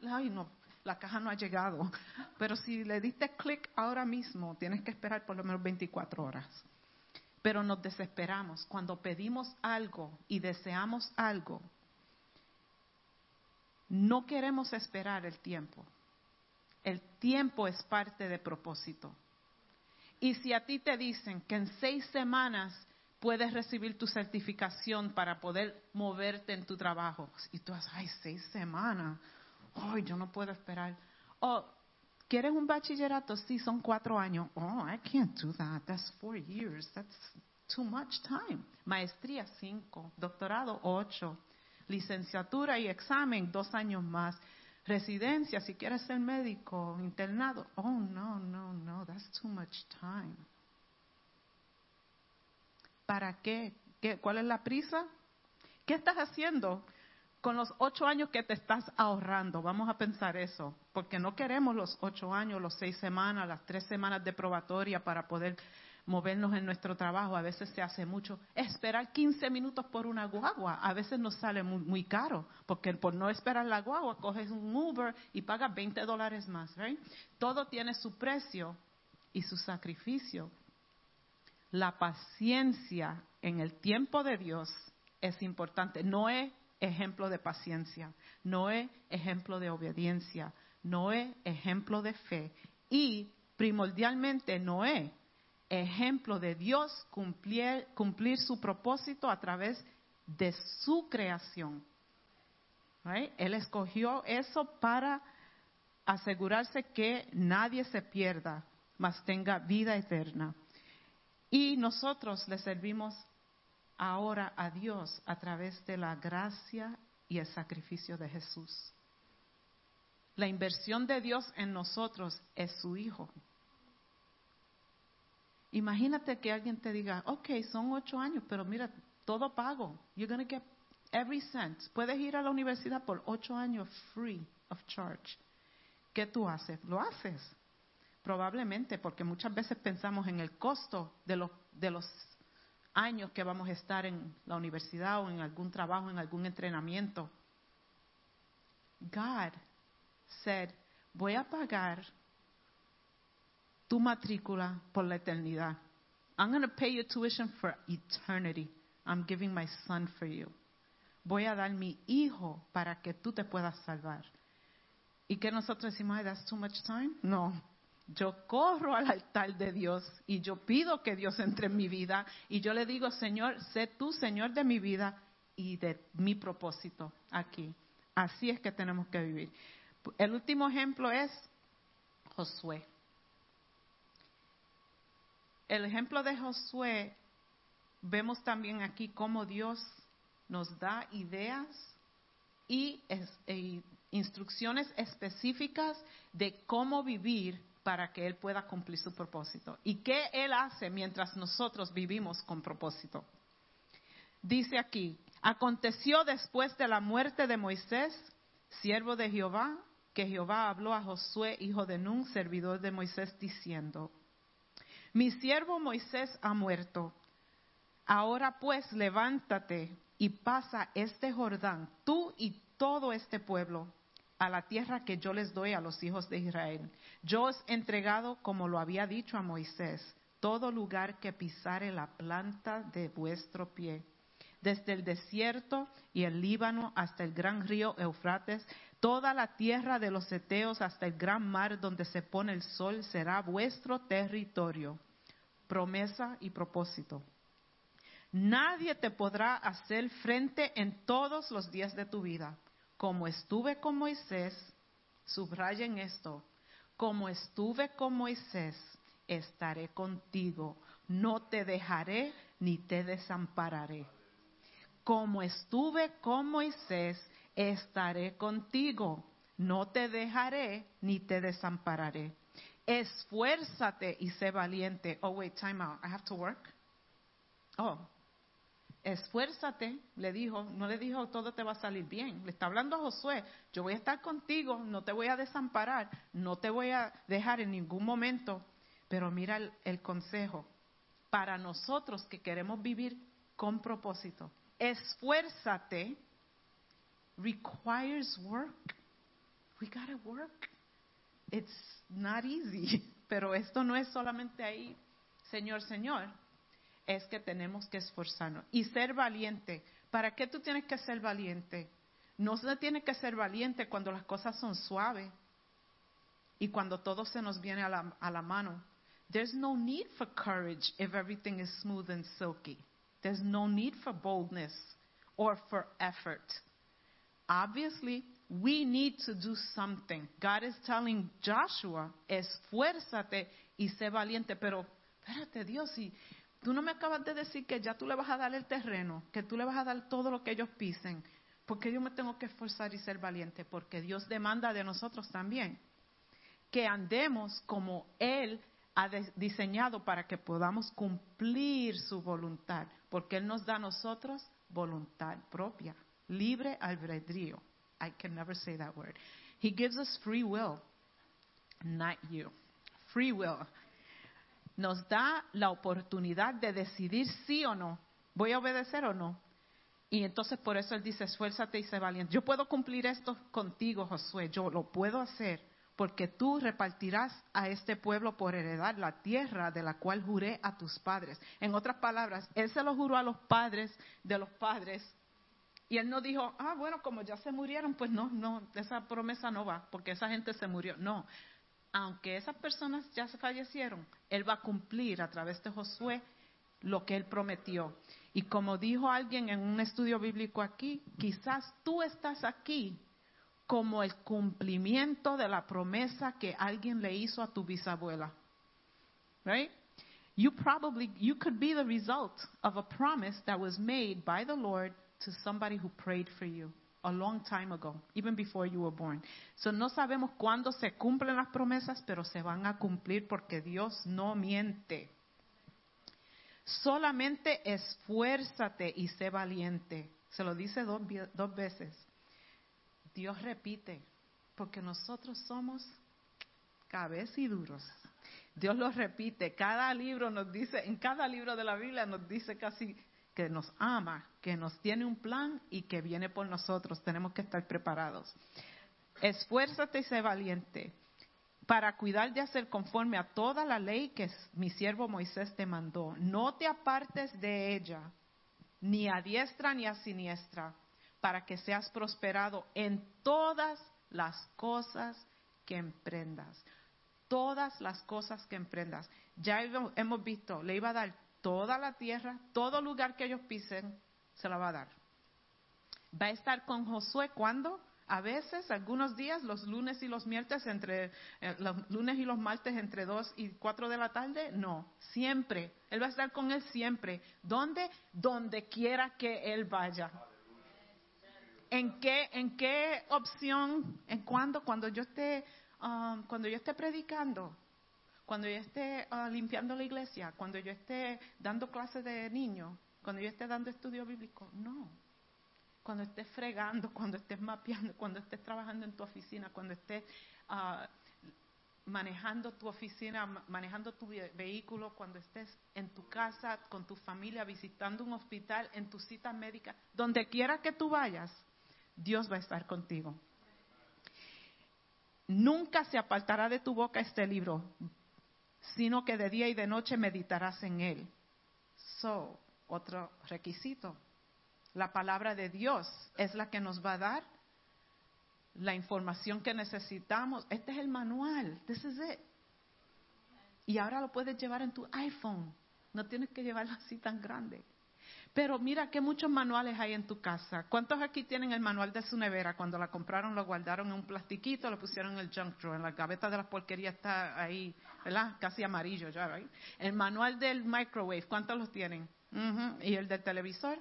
S5: Ay, no, la caja no ha llegado. Pero si le diste click ahora mismo, tienes que esperar por lo menos 24 horas. Pero nos desesperamos cuando pedimos algo y deseamos algo. No queremos esperar el tiempo. El tiempo es parte de propósito. Y si a ti te dicen que en seis semanas puedes recibir tu certificación para poder moverte en tu trabajo, y tú vas, ay, seis semanas, ay, yo no puedo esperar. O, ¿quieres un bachillerato? Sí, son cuatro años. Oh, I can't do that. That's four years. That's too much time. Maestría, cinco. Doctorado, ocho. Licenciatura y examen, dos años más residencia, si quieres ser médico, internado. Oh, no, no, no, that's too much time. ¿Para qué? ¿Qué? ¿Cuál es la prisa? ¿Qué estás haciendo con los ocho años que te estás ahorrando? Vamos a pensar eso, porque no queremos los ocho años, los seis semanas, las tres semanas de probatoria para poder movernos en nuestro trabajo. A veces se hace mucho. Esperar 15 minutos por una guagua, a veces nos sale muy, caro, porque por no esperar la guagua coges un Uber y pagas 20 dólares más. Todo tiene su precio y su sacrificio. La paciencia en el tiempo de Dios es importante. No es ejemplo de paciencia, no es ejemplo de obediencia, no es ejemplo de fe y primordialmente no es ejemplo de Dios cumplir, cumplir su propósito a través de su creación. Él escogió eso para asegurarse que nadie se pierda, mas tenga vida eterna. Y nosotros le servimos ahora a Dios a través de la gracia y el sacrificio de Jesús. La inversión de Dios en nosotros es su Hijo. Imagínate que alguien te diga, ok, son ocho años, pero mira, todo pago. You're going to get every cent. Puedes ir a la universidad por ocho años free of charge. ¿Qué tú haces? Lo haces. Probablemente, porque muchas veces pensamos en el costo de los, de los años que vamos a estar en la universidad o en algún trabajo, en algún entrenamiento. God said, voy a pagar tu matrícula por la eternidad. I'm going to pay your tuition for eternity. I'm giving my son for you. Voy a dar mi hijo para que tú te puedas salvar. ¿Y que nosotros decimos, that's too much time? No. Yo corro al altar de Dios y yo pido que Dios entre en mi vida y yo le digo, Señor, sé tú, Señor de mi vida y de mi propósito aquí. Así es que tenemos que vivir. El último ejemplo es Josué el ejemplo de Josué, vemos también aquí cómo Dios nos da ideas y e instrucciones específicas de cómo vivir para que Él pueda cumplir su propósito. ¿Y qué Él hace mientras nosotros vivimos con propósito? Dice aquí, aconteció después de la muerte de Moisés, siervo de Jehová, que Jehová habló a Josué, hijo de Nun, servidor de Moisés, diciendo, mi siervo Moisés ha muerto. Ahora pues levántate y pasa este Jordán, tú y todo este pueblo, a la tierra que yo les doy a los hijos de Israel. Yo os he entregado, como lo había dicho a Moisés, todo lugar que pisare la planta de vuestro pie, desde el desierto y el Líbano hasta el gran río Eufrates, toda la tierra de los Eteos hasta el gran mar donde se pone el sol será vuestro territorio. Promesa y propósito. Nadie te podrá hacer frente en todos los días de tu vida. Como estuve con Moisés, subrayen esto, como estuve con Moisés, estaré contigo, no te dejaré ni te desampararé. Como estuve con Moisés, estaré contigo, no te dejaré ni te desampararé. Esfuérzate y sé valiente. Oh, wait, time out. I have to work. Oh, esfuérzate, le dijo, no le dijo todo te va a salir bien, le está hablando a Josué, yo voy a estar contigo, no te voy a desamparar, no te voy a dejar en ningún momento, pero mira el, el consejo, para nosotros que queremos vivir con propósito, esfuérzate requires work, we gotta work, it's not easy, pero esto no es solamente ahí, Señor, Señor, es que tenemos que esforzarnos y ser valiente. ¿Para qué tú tienes que ser valiente? No se tiene que ser valiente cuando las cosas son suaves y cuando todo se nos viene a la, a la mano. There's no need for courage if everything is smooth and silky. There's no need for boldness or for effort. Obviously, we need to do something. God is telling Joshua, esfuérzate y sé valiente, pero espérate Dios, y Tú no me acabas de decir que ya tú le vas a dar el terreno, que tú le vas a dar todo lo que ellos pisen. Porque yo me tengo que esforzar y ser valiente, porque Dios demanda de nosotros también que andemos como Él ha diseñado para que podamos cumplir su voluntad, porque Él nos da nosotros voluntad propia, libre albedrío. I can never say that word. He gives us free will, not you. Free will nos da la oportunidad de decidir sí o no. ¿Voy a obedecer o no? Y entonces por eso él dice, esfuérzate y sé valiente. Yo puedo cumplir esto contigo, Josué, yo lo puedo hacer, porque tú repartirás a este pueblo por heredad la tierra de la cual juré a tus padres. En otras palabras, él se lo juró a los padres de los padres. Y él no dijo, ah, bueno, como ya se murieron, pues no, no, esa promesa no va, porque esa gente se murió. No, aunque esas personas ya se fallecieron, Él va a cumplir a través de Josué lo que Él prometió. Y como dijo alguien en un estudio bíblico aquí, quizás tú estás aquí como el cumplimiento de la promesa que alguien le hizo a tu bisabuela. Right? You probably you could be the result of a promise that was made by the Lord to somebody who prayed for you a long time ago, even before you were born. So no sabemos cuándo se cumplen las promesas, pero se van a cumplir porque Dios no miente. Solamente esfuérzate y sé valiente. Se lo dice dos, dos veces. Dios repite, porque nosotros somos cabeciduros. Dios lo repite. Cada libro nos dice, en cada libro de la Biblia nos dice casi que nos ama, que nos tiene un plan y que viene por nosotros. Tenemos que estar preparados. Esfuérzate y sé valiente para cuidar de hacer conforme a toda la ley que mi siervo Moisés te mandó. No te apartes de ella, ni a diestra ni a siniestra, para que seas prosperado en todas las cosas que emprendas. Todas las cosas que emprendas. Ya hemos visto, le iba a dar toda la tierra, todo lugar que ellos pisen, se la va a dar. Va a estar con Josué cuando? A veces, algunos días, los lunes y los miércoles, entre eh, los lunes y los martes entre 2 y 4 de la tarde, no, siempre. Él va a estar con él siempre. ¿Dónde? Donde quiera que él vaya. ¿En qué, en qué opción? ¿En cuándo? Cuando yo esté, um, cuando yo esté predicando cuando yo esté ah, limpiando la iglesia, cuando yo esté dando clases de niños, Cuando yo esté dando estudio bíblico, no. Cuando estés fregando, cuando estés mapeando, cuando estés trabajando en tu oficina, cuando estés ah, manejando tu oficina, ma- manejando tu ve- vehículo, cuando estés en tu casa, con tu familia, visitando un hospital, en tu cita médica, donde quiera que tú vayas, Dios va a estar contigo. Nunca se apartará de tu boca este libro, sino que de día y de noche meditarás en él. So, otro requisito. La palabra de Dios es la que nos va a dar la información que necesitamos. Este es el manual. This is it. Y ahora lo puedes llevar en tu iPhone. No tienes que llevarlo así tan grande. Pero mira que muchos manuales hay en tu casa. ¿Cuántos aquí tienen el manual de su nevera? Cuando la compraron lo guardaron en un plastiquito, lo pusieron en el junk drawer. En la gaveta de las porquerías está ahí, ¿verdad? Casi amarillo ya, ¿right? El manual del microwave, ¿cuántos los tienen? Y el del televisor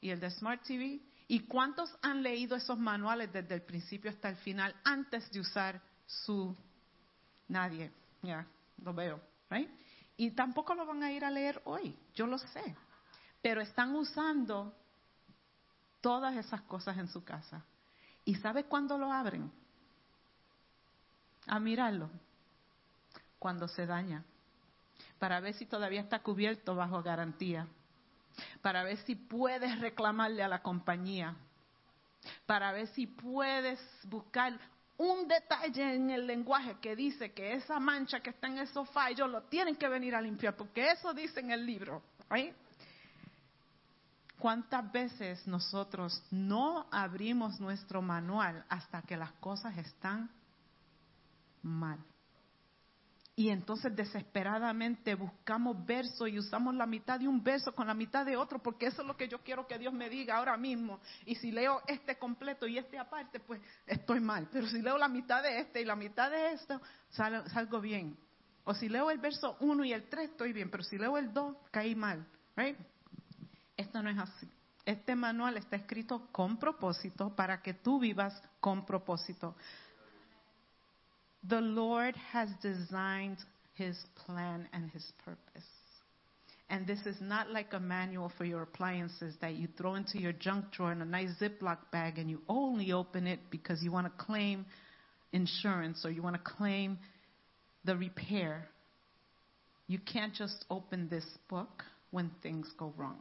S5: y el de Smart TV. ¿Y cuántos han leído esos manuales desde el principio hasta el final antes de usar su... Nadie, ya, lo veo, ¿right? Y tampoco lo van a ir a leer hoy, yo lo sé. Pero están usando todas esas cosas en su casa. ¿Y sabe cuándo lo abren? A mirarlo. Cuando se daña. Para ver si todavía está cubierto bajo garantía. Para ver si puedes reclamarle a la compañía. Para ver si puedes buscar un detalle en el lenguaje que dice que esa mancha que está en el sofá ellos lo tienen que venir a limpiar, porque eso dice en el libro. ¿Cuántas veces nosotros no abrimos nuestro manual hasta que las cosas están mal? Y entonces desesperadamente buscamos verso y usamos la mitad de un verso con la mitad de otro, porque eso es lo que yo quiero que Dios me diga ahora mismo. Y si leo este completo y este aparte, pues estoy mal. Pero si leo la mitad de este y la mitad de esto, sal- salgo bien. O si leo el verso 1 y el 3, estoy bien. Pero si leo el 2, caí mal. Right? Esto no es así. Este manual está escrito con propósito para que tú vivas con propósito. The Lord has designed his plan and his purpose. And this is not like a manual for your appliances that you throw into your junk drawer in a nice Ziploc bag and you only open it because you want to claim insurance or you want to claim the repair. You can't just open this book when things go wrong.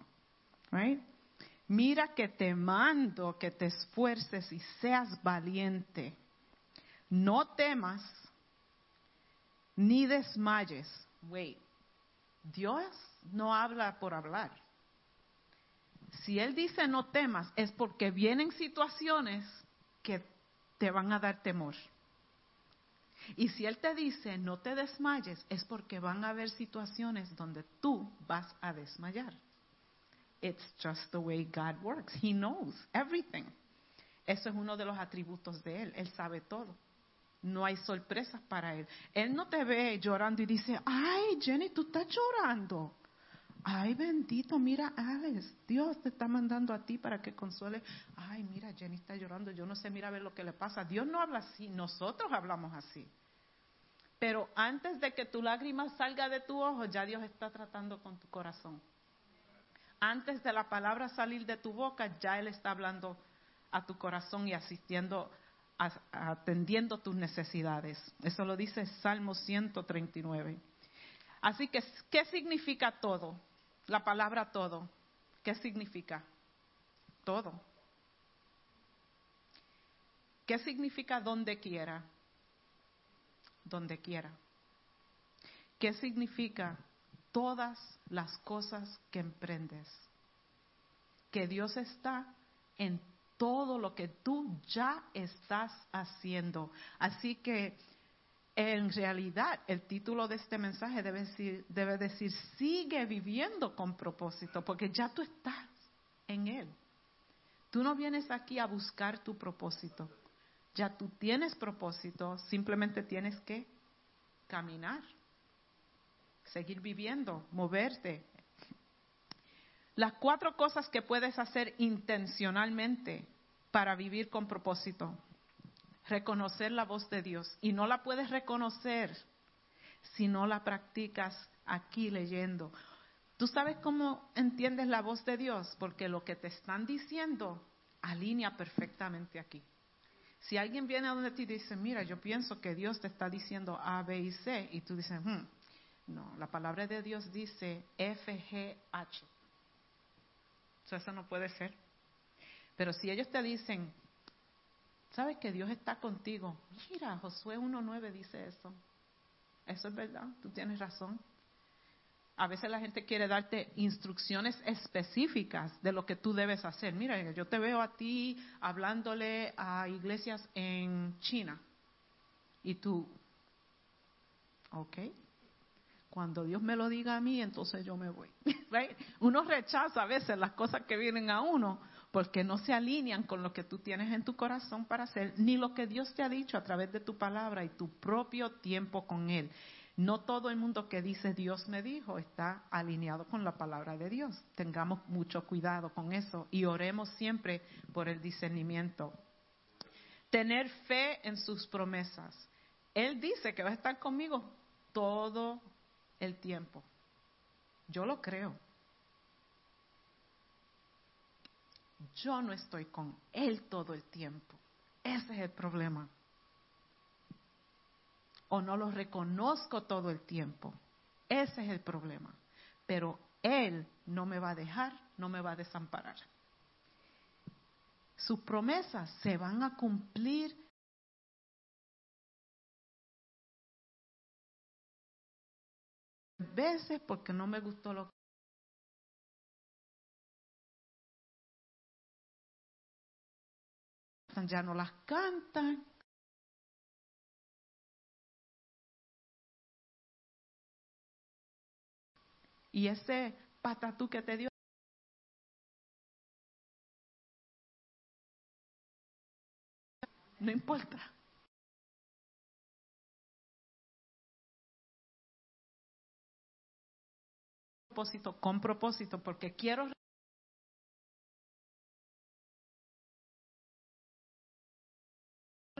S5: Mira que te mando que te esfuerces y seas valiente. No temas ni desmayes. Wait, Dios no habla por hablar. Si Él dice no temas, es porque vienen situaciones que te van a dar temor. Y si Él te dice no te desmayes, es porque van a haber situaciones donde tú vas a desmayar. It's just the way God works. He knows everything. Eso es uno de los atributos de Él. Él sabe todo. No hay sorpresas para Él. Él no te ve llorando y dice, ay, Jenny, tú estás llorando. Ay, bendito, mira, Alex, Dios te está mandando a ti para que consuele. Ay, mira, Jenny está llorando, yo no sé, mira a ver lo que le pasa. Dios no habla así, nosotros hablamos así. Pero antes de que tu lágrima salga de tu ojo, ya Dios está tratando con tu corazón. Antes de la palabra salir de tu boca, ya Él está hablando a tu corazón y asistiendo, atendiendo tus necesidades. Eso lo dice Salmo 139. Así que, ¿qué significa todo? La palabra todo. ¿Qué significa? Todo. ¿Qué significa donde quiera? Donde quiera. ¿Qué significa todas las cosas que emprendes? Que Dios está en todo lo que tú ya estás haciendo. Así que en realidad el título de este mensaje debe decir, debe decir, sigue viviendo con propósito, porque ya tú estás en Él. Tú no vienes aquí a buscar tu propósito. Ya tú tienes propósito, simplemente tienes que caminar, seguir viviendo, moverte. Las cuatro cosas que puedes hacer intencionalmente para vivir con propósito. Reconocer la voz de Dios. Y no la puedes reconocer si no la practicas aquí leyendo. ¿Tú sabes cómo entiendes la voz de Dios? Porque lo que te están diciendo alinea perfectamente aquí. Si alguien viene a donde ti y dice, mira, yo pienso que Dios te está diciendo A, B y C, y tú dices, hmm, no, la palabra de Dios dice F, G, H. eso no puede ser. Pero si ellos te dicen, sabes que Dios está contigo, mira, Josué 1.9 dice eso. Eso es verdad, tú tienes razón. A veces la gente quiere darte instrucciones específicas de lo que tú debes hacer. Mira, yo te veo a ti hablándole a iglesias en China. Y tú, ok, cuando Dios me lo diga a mí, entonces yo me voy. Uno rechaza a veces las cosas que vienen a uno porque no se alinean con lo que tú tienes en tu corazón para hacer, ni lo que Dios te ha dicho a través de tu palabra y tu propio tiempo con Él. No todo el mundo que dice Dios me dijo está alineado con la palabra de Dios. Tengamos mucho cuidado con eso y oremos siempre por el discernimiento. Tener fe en sus promesas. Él dice que va a estar conmigo todo el tiempo. Yo lo creo. Yo no estoy con Él todo el tiempo. Ese es el problema o no lo reconozco todo el tiempo. Ese es el problema. Pero Él no me va a dejar, no me va a desamparar. Sus promesas se van a cumplir veces porque no me gustó lo que ya no las cantan, Y ese patatú que te dio. No importa. Propósito, con propósito, porque quiero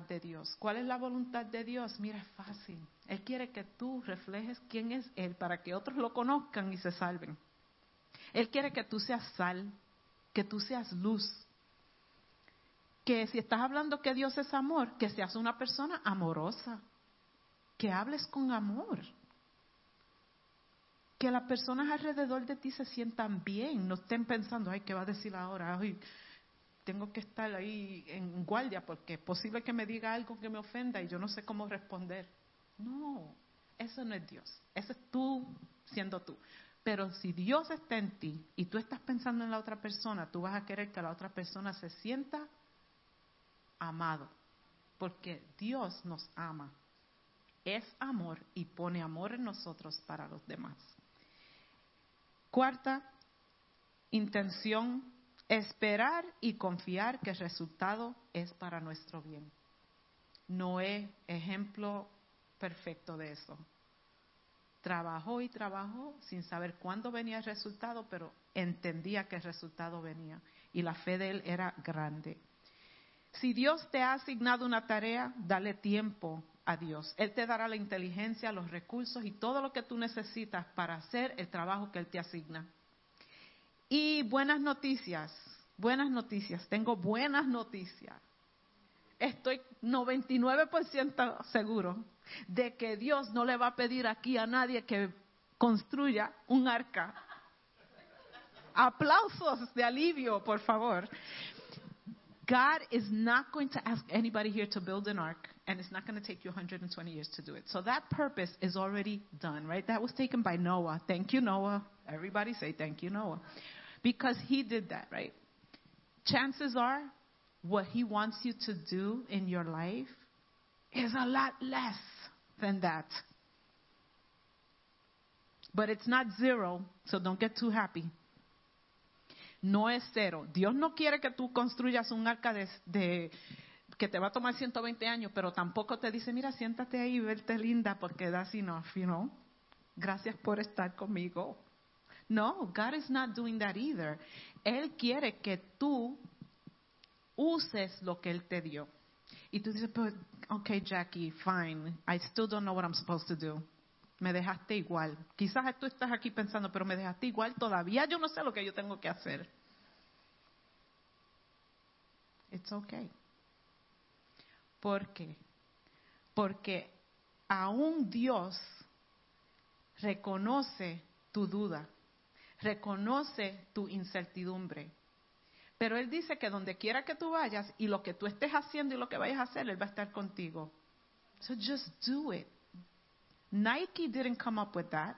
S5: de Dios. ¿Cuál es la voluntad de Dios? Mira, es fácil. Él quiere que tú reflejes quién es Él para que otros lo conozcan y se salven. Él quiere que tú seas sal, que tú seas luz. Que si estás hablando que Dios es amor, que seas una persona amorosa. Que hables con amor. Que las personas alrededor de ti se sientan bien, no estén pensando, ay, ¿qué va a decir ahora? Ay, tengo que estar ahí en guardia porque es posible que me diga algo que me ofenda y yo no sé cómo responder. No, eso no es Dios. Eso es tú siendo tú. Pero si Dios está en ti y tú estás pensando en la otra persona, tú vas a querer que la otra persona se sienta amado. Porque Dios nos ama. Es amor y pone amor en nosotros para los demás. Cuarta, intención Esperar y confiar que el resultado es para nuestro bien. Noé, ejemplo perfecto de eso. Trabajó y trabajó sin saber cuándo venía el resultado, pero entendía que el resultado venía y la fe de él era grande. Si Dios te ha asignado una tarea, dale tiempo a Dios. Él te dará la inteligencia, los recursos y todo lo que tú necesitas para hacer el trabajo que Él te asigna. Y buenas noticias, buenas noticias, tengo buenas noticias. Estoy 99% seguro de que Dios no le va a pedir aquí a nadie que construya un arca. Aplausos de alivio, por favor. God is not going to ask anybody here to build an ark, and it's not going to take you 120 years to do it. So that purpose is already done, right? That was taken by Noah. Thank you, Noah. Everybody say thank you, Noah because he did that, right? Chances are what he wants you to do in your life is a lot less than that. But it's not zero, so don't get too happy. No es cero. Dios no quiere que tú construyas un arca de, de que te va a tomar 120 años, pero tampoco te dice, mira, siéntate ahí y verte linda porque that's enough, you know. Gracias por estar conmigo. No, God is not doing that either. Él quiere que tú uses lo que Él te dio. Y tú dices, okay, Jackie, fine. I still don't know what I'm supposed to do. me dejaste igual. Quizás tú estás aquí pensando, pero me dejaste igual todavía, yo no sé lo que yo tengo que hacer. It's okay. ¿Por qué? Porque aún Dios reconoce tu duda, reconoce tu incertidumbre. Pero Él dice que donde quiera que tú vayas y lo que tú estés haciendo y lo que vayas a hacer, Él va a estar contigo. So just do it. Nike didn't come up with that.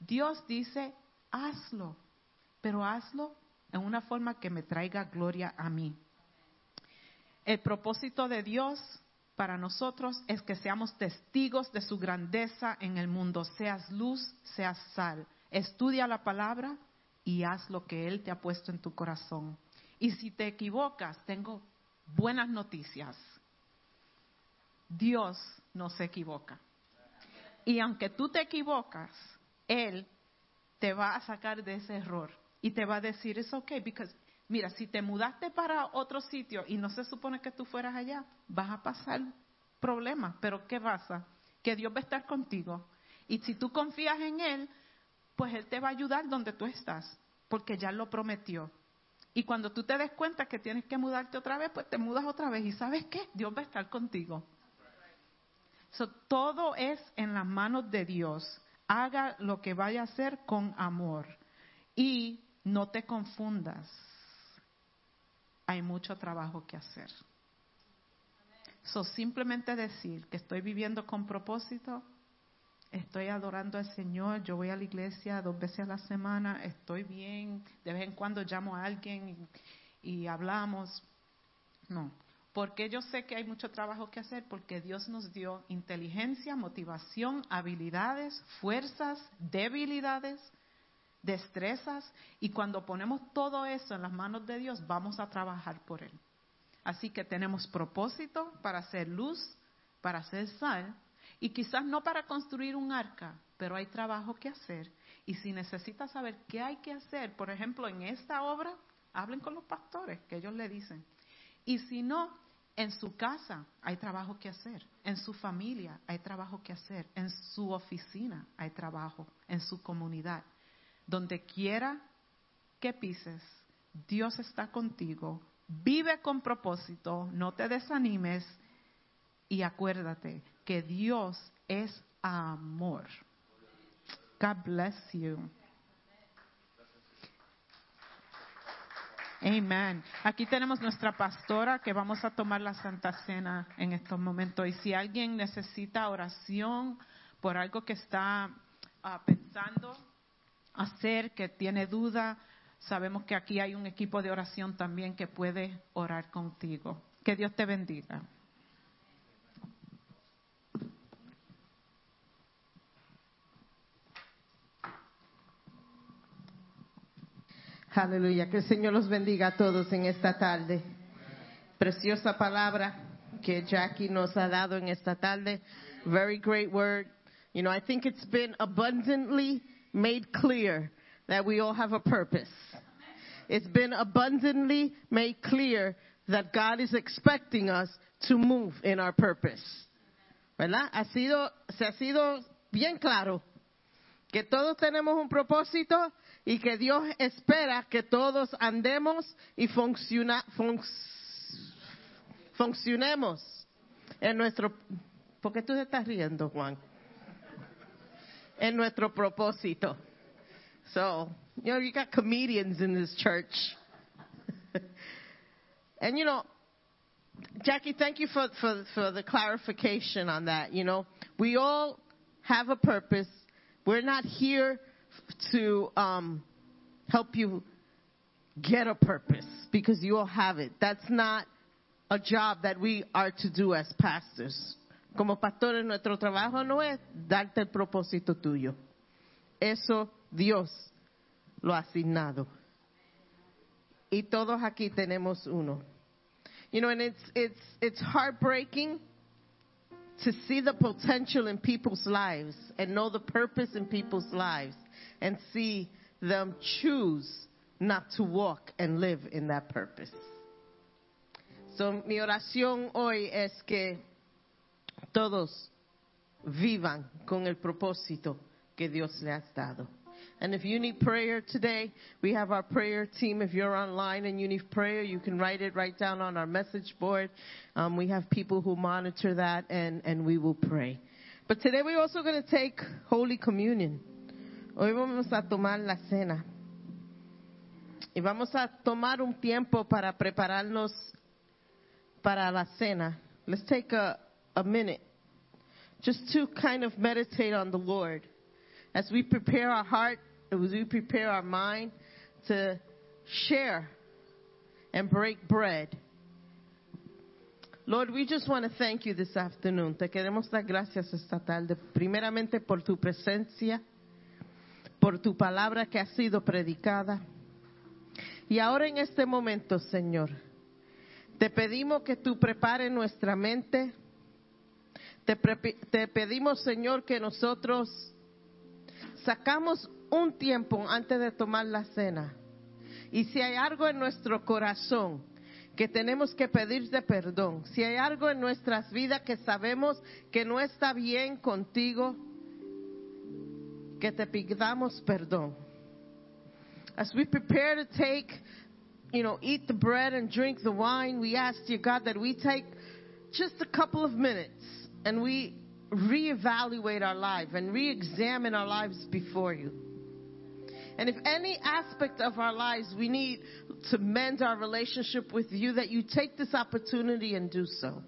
S5: Dios dice, hazlo, pero hazlo en una forma que me traiga gloria a mí. El propósito de Dios para nosotros es que seamos testigos de su grandeza en el mundo. Seas luz, seas sal. Estudia la palabra y haz lo que Él te ha puesto en tu corazón. Y si te equivocas, tengo buenas noticias. Dios no se equivoca. Y aunque tú te equivocas, Él te va a sacar de ese error y te va a decir, es ok, because Mira, si te mudaste para otro sitio y no se supone que tú fueras allá, vas a pasar problemas. Pero ¿qué pasa? Que Dios va a estar contigo. Y si tú confías en Él, pues Él te va a ayudar donde tú estás, porque ya lo prometió. Y cuando tú te des cuenta que tienes que mudarte otra vez, pues te mudas otra vez. ¿Y sabes qué? Dios va a estar contigo. todo es en las manos de Dios. Haga lo que vaya a hacer con amor. Y no te confundas hay mucho trabajo que hacer. So, simplemente decir que estoy viviendo con propósito, estoy adorando al Señor, yo voy a la iglesia dos veces a la semana, estoy bien, de vez en cuando llamo a alguien y, y hablamos. No, porque yo sé que hay mucho trabajo que hacer, porque Dios nos dio inteligencia, motivación, habilidades, fuerzas, debilidades destrezas y cuando ponemos todo eso en las manos de Dios vamos a trabajar por Él. Así que tenemos propósito para hacer luz, para hacer sal y quizás no para construir un arca, pero hay trabajo que hacer. Y si necesitas saber qué hay que hacer, por ejemplo, en esta obra, hablen con los pastores, que ellos le dicen. Y si no, en su casa hay trabajo que hacer, en su familia hay trabajo que hacer, en su oficina hay trabajo, en su comunidad. Donde quiera que pises, Dios está contigo. Vive con propósito, no te desanimes y acuérdate que Dios es amor. God bless you. Amén. Aquí tenemos nuestra pastora que vamos a tomar la Santa Cena en estos momentos. Y si alguien necesita oración por algo que está ah, pensando, hacer, que tiene duda, sabemos que aquí hay un equipo de oración también que puede orar contigo. Que Dios te bendiga.
S6: Aleluya, que el Señor los bendiga a todos en esta tarde. Preciosa palabra que Jackie nos ha dado en esta tarde. Very great word. You know, I think it's been abundantly made clear that we all have a purpose. It's been abundantly made clear that God is expecting us to move in our purpose. ¿Verdad? Ha sido, se ha sido bien claro que todos tenemos un propósito y que Dios espera que todos andemos y funciona, fun, funcionemos en nuestro... ¿Por qué tú te estás riendo, Juan? En nuestro propósito. So, you know, you got comedians in this church. and you know, Jackie, thank you for, for, for the clarification on that. You know, we all have a purpose. We're not here to um, help you get a purpose because you all have it. That's not a job that we are to do as pastors. Como pastores, nuestro trabajo no es darte el propósito tuyo. Eso Dios lo ha asignado. Y todos aquí tenemos uno. You know, and it's, it's, it's heartbreaking to see the potential in people's lives and know the purpose in people's lives and see them choose not to walk and live in that purpose. So mi oración hoy es que todos vivan con el propósito que Dios le ha dado. And if you need prayer today, we have our prayer team. If you're online and you need prayer, you can write it right down on our message board. Um, we have people who monitor that and, and we will pray. But today we're also going to take Holy Communion. Hoy vamos a tomar la cena. Y vamos a tomar un tiempo para prepararnos para la cena. Let's take a, a minute just to kind of meditate on the Lord as we prepare our heart, as we prepare our mind to share and break bread. Lord, we just want to thank you this afternoon. Te queremos dar gracias esta tarde, primeramente por tu presencia, por tu palabra que ha sido predicada. Y ahora en este momento, Señor, te pedimos que tú prepares nuestra mente. Te, te pedimos, Señor, que nosotros sacamos un tiempo antes de tomar la cena. Y si hay algo en nuestro corazón que tenemos que pedirte perdón, si hay algo en nuestras vidas que sabemos que no está bien contigo, que te pidamos perdón. As we prepare to take, you know, eat the bread and drink the wine, we ask you, God, that we take just a couple of minutes and we reevaluate our life and re-examine our lives before you. And if any aspect of our lives we need to mend our relationship with you, that you take this opportunity and do so.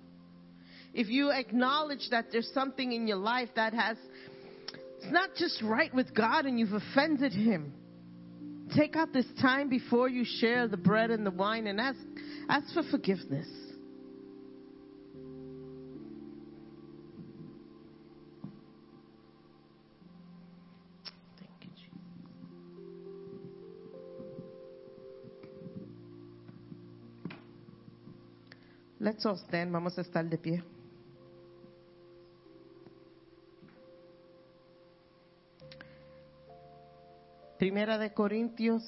S6: If you acknowledge that there's something in your life that has, it's not just right with God and you've offended Him, take out this time before you share the bread and the wine and ask, ask for forgiveness. Let's all stand. Vamos a estar de pie. Primera de Corintios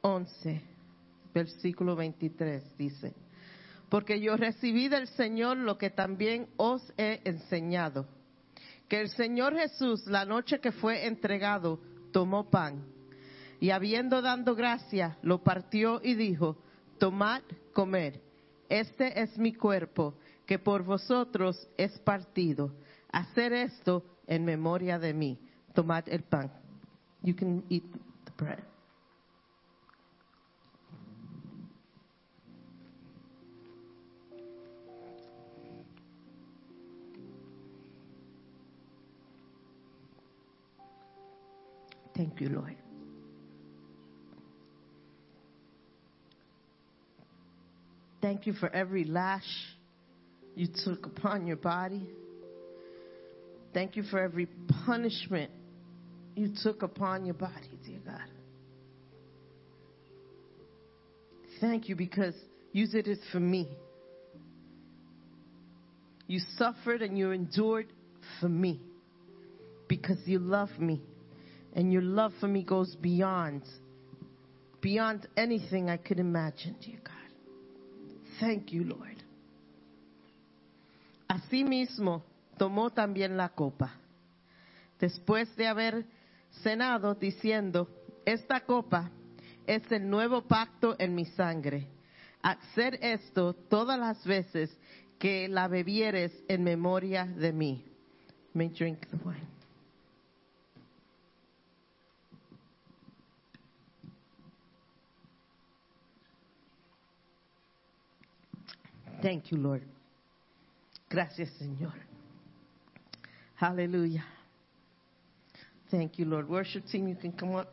S6: 11, versículo 23 dice, porque yo recibí del Señor lo que también os he enseñado, que el Señor Jesús la noche que fue entregado tomó pan y habiendo dado gracia lo partió y dijo, tomad, comer, este es mi cuerpo que por vosotros es partido, hacer esto en memoria de mí, tomad el pan. You can eat the bread. Thank you, Lord. Thank you for every lash you took upon your body. Thank you for every punishment you took upon your body, dear God. Thank you because you did it for me. You suffered and you endured for me because you love me. And your love for me goes beyond, beyond anything I could imagine, dear God. Thank you, Lord. Asimismo, tomó también la copa. Después de haber cenado, diciendo, esta copa es el nuevo pacto en mi sangre. Hacer esto todas las veces que la bebieres en memoria de mí. May drink the wine. Thank you, Lord. Gracias, Señor. Hallelujah. Thank you, Lord. Worship team, you can come up.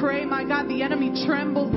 S3: Pray, my God, the enemy trembles,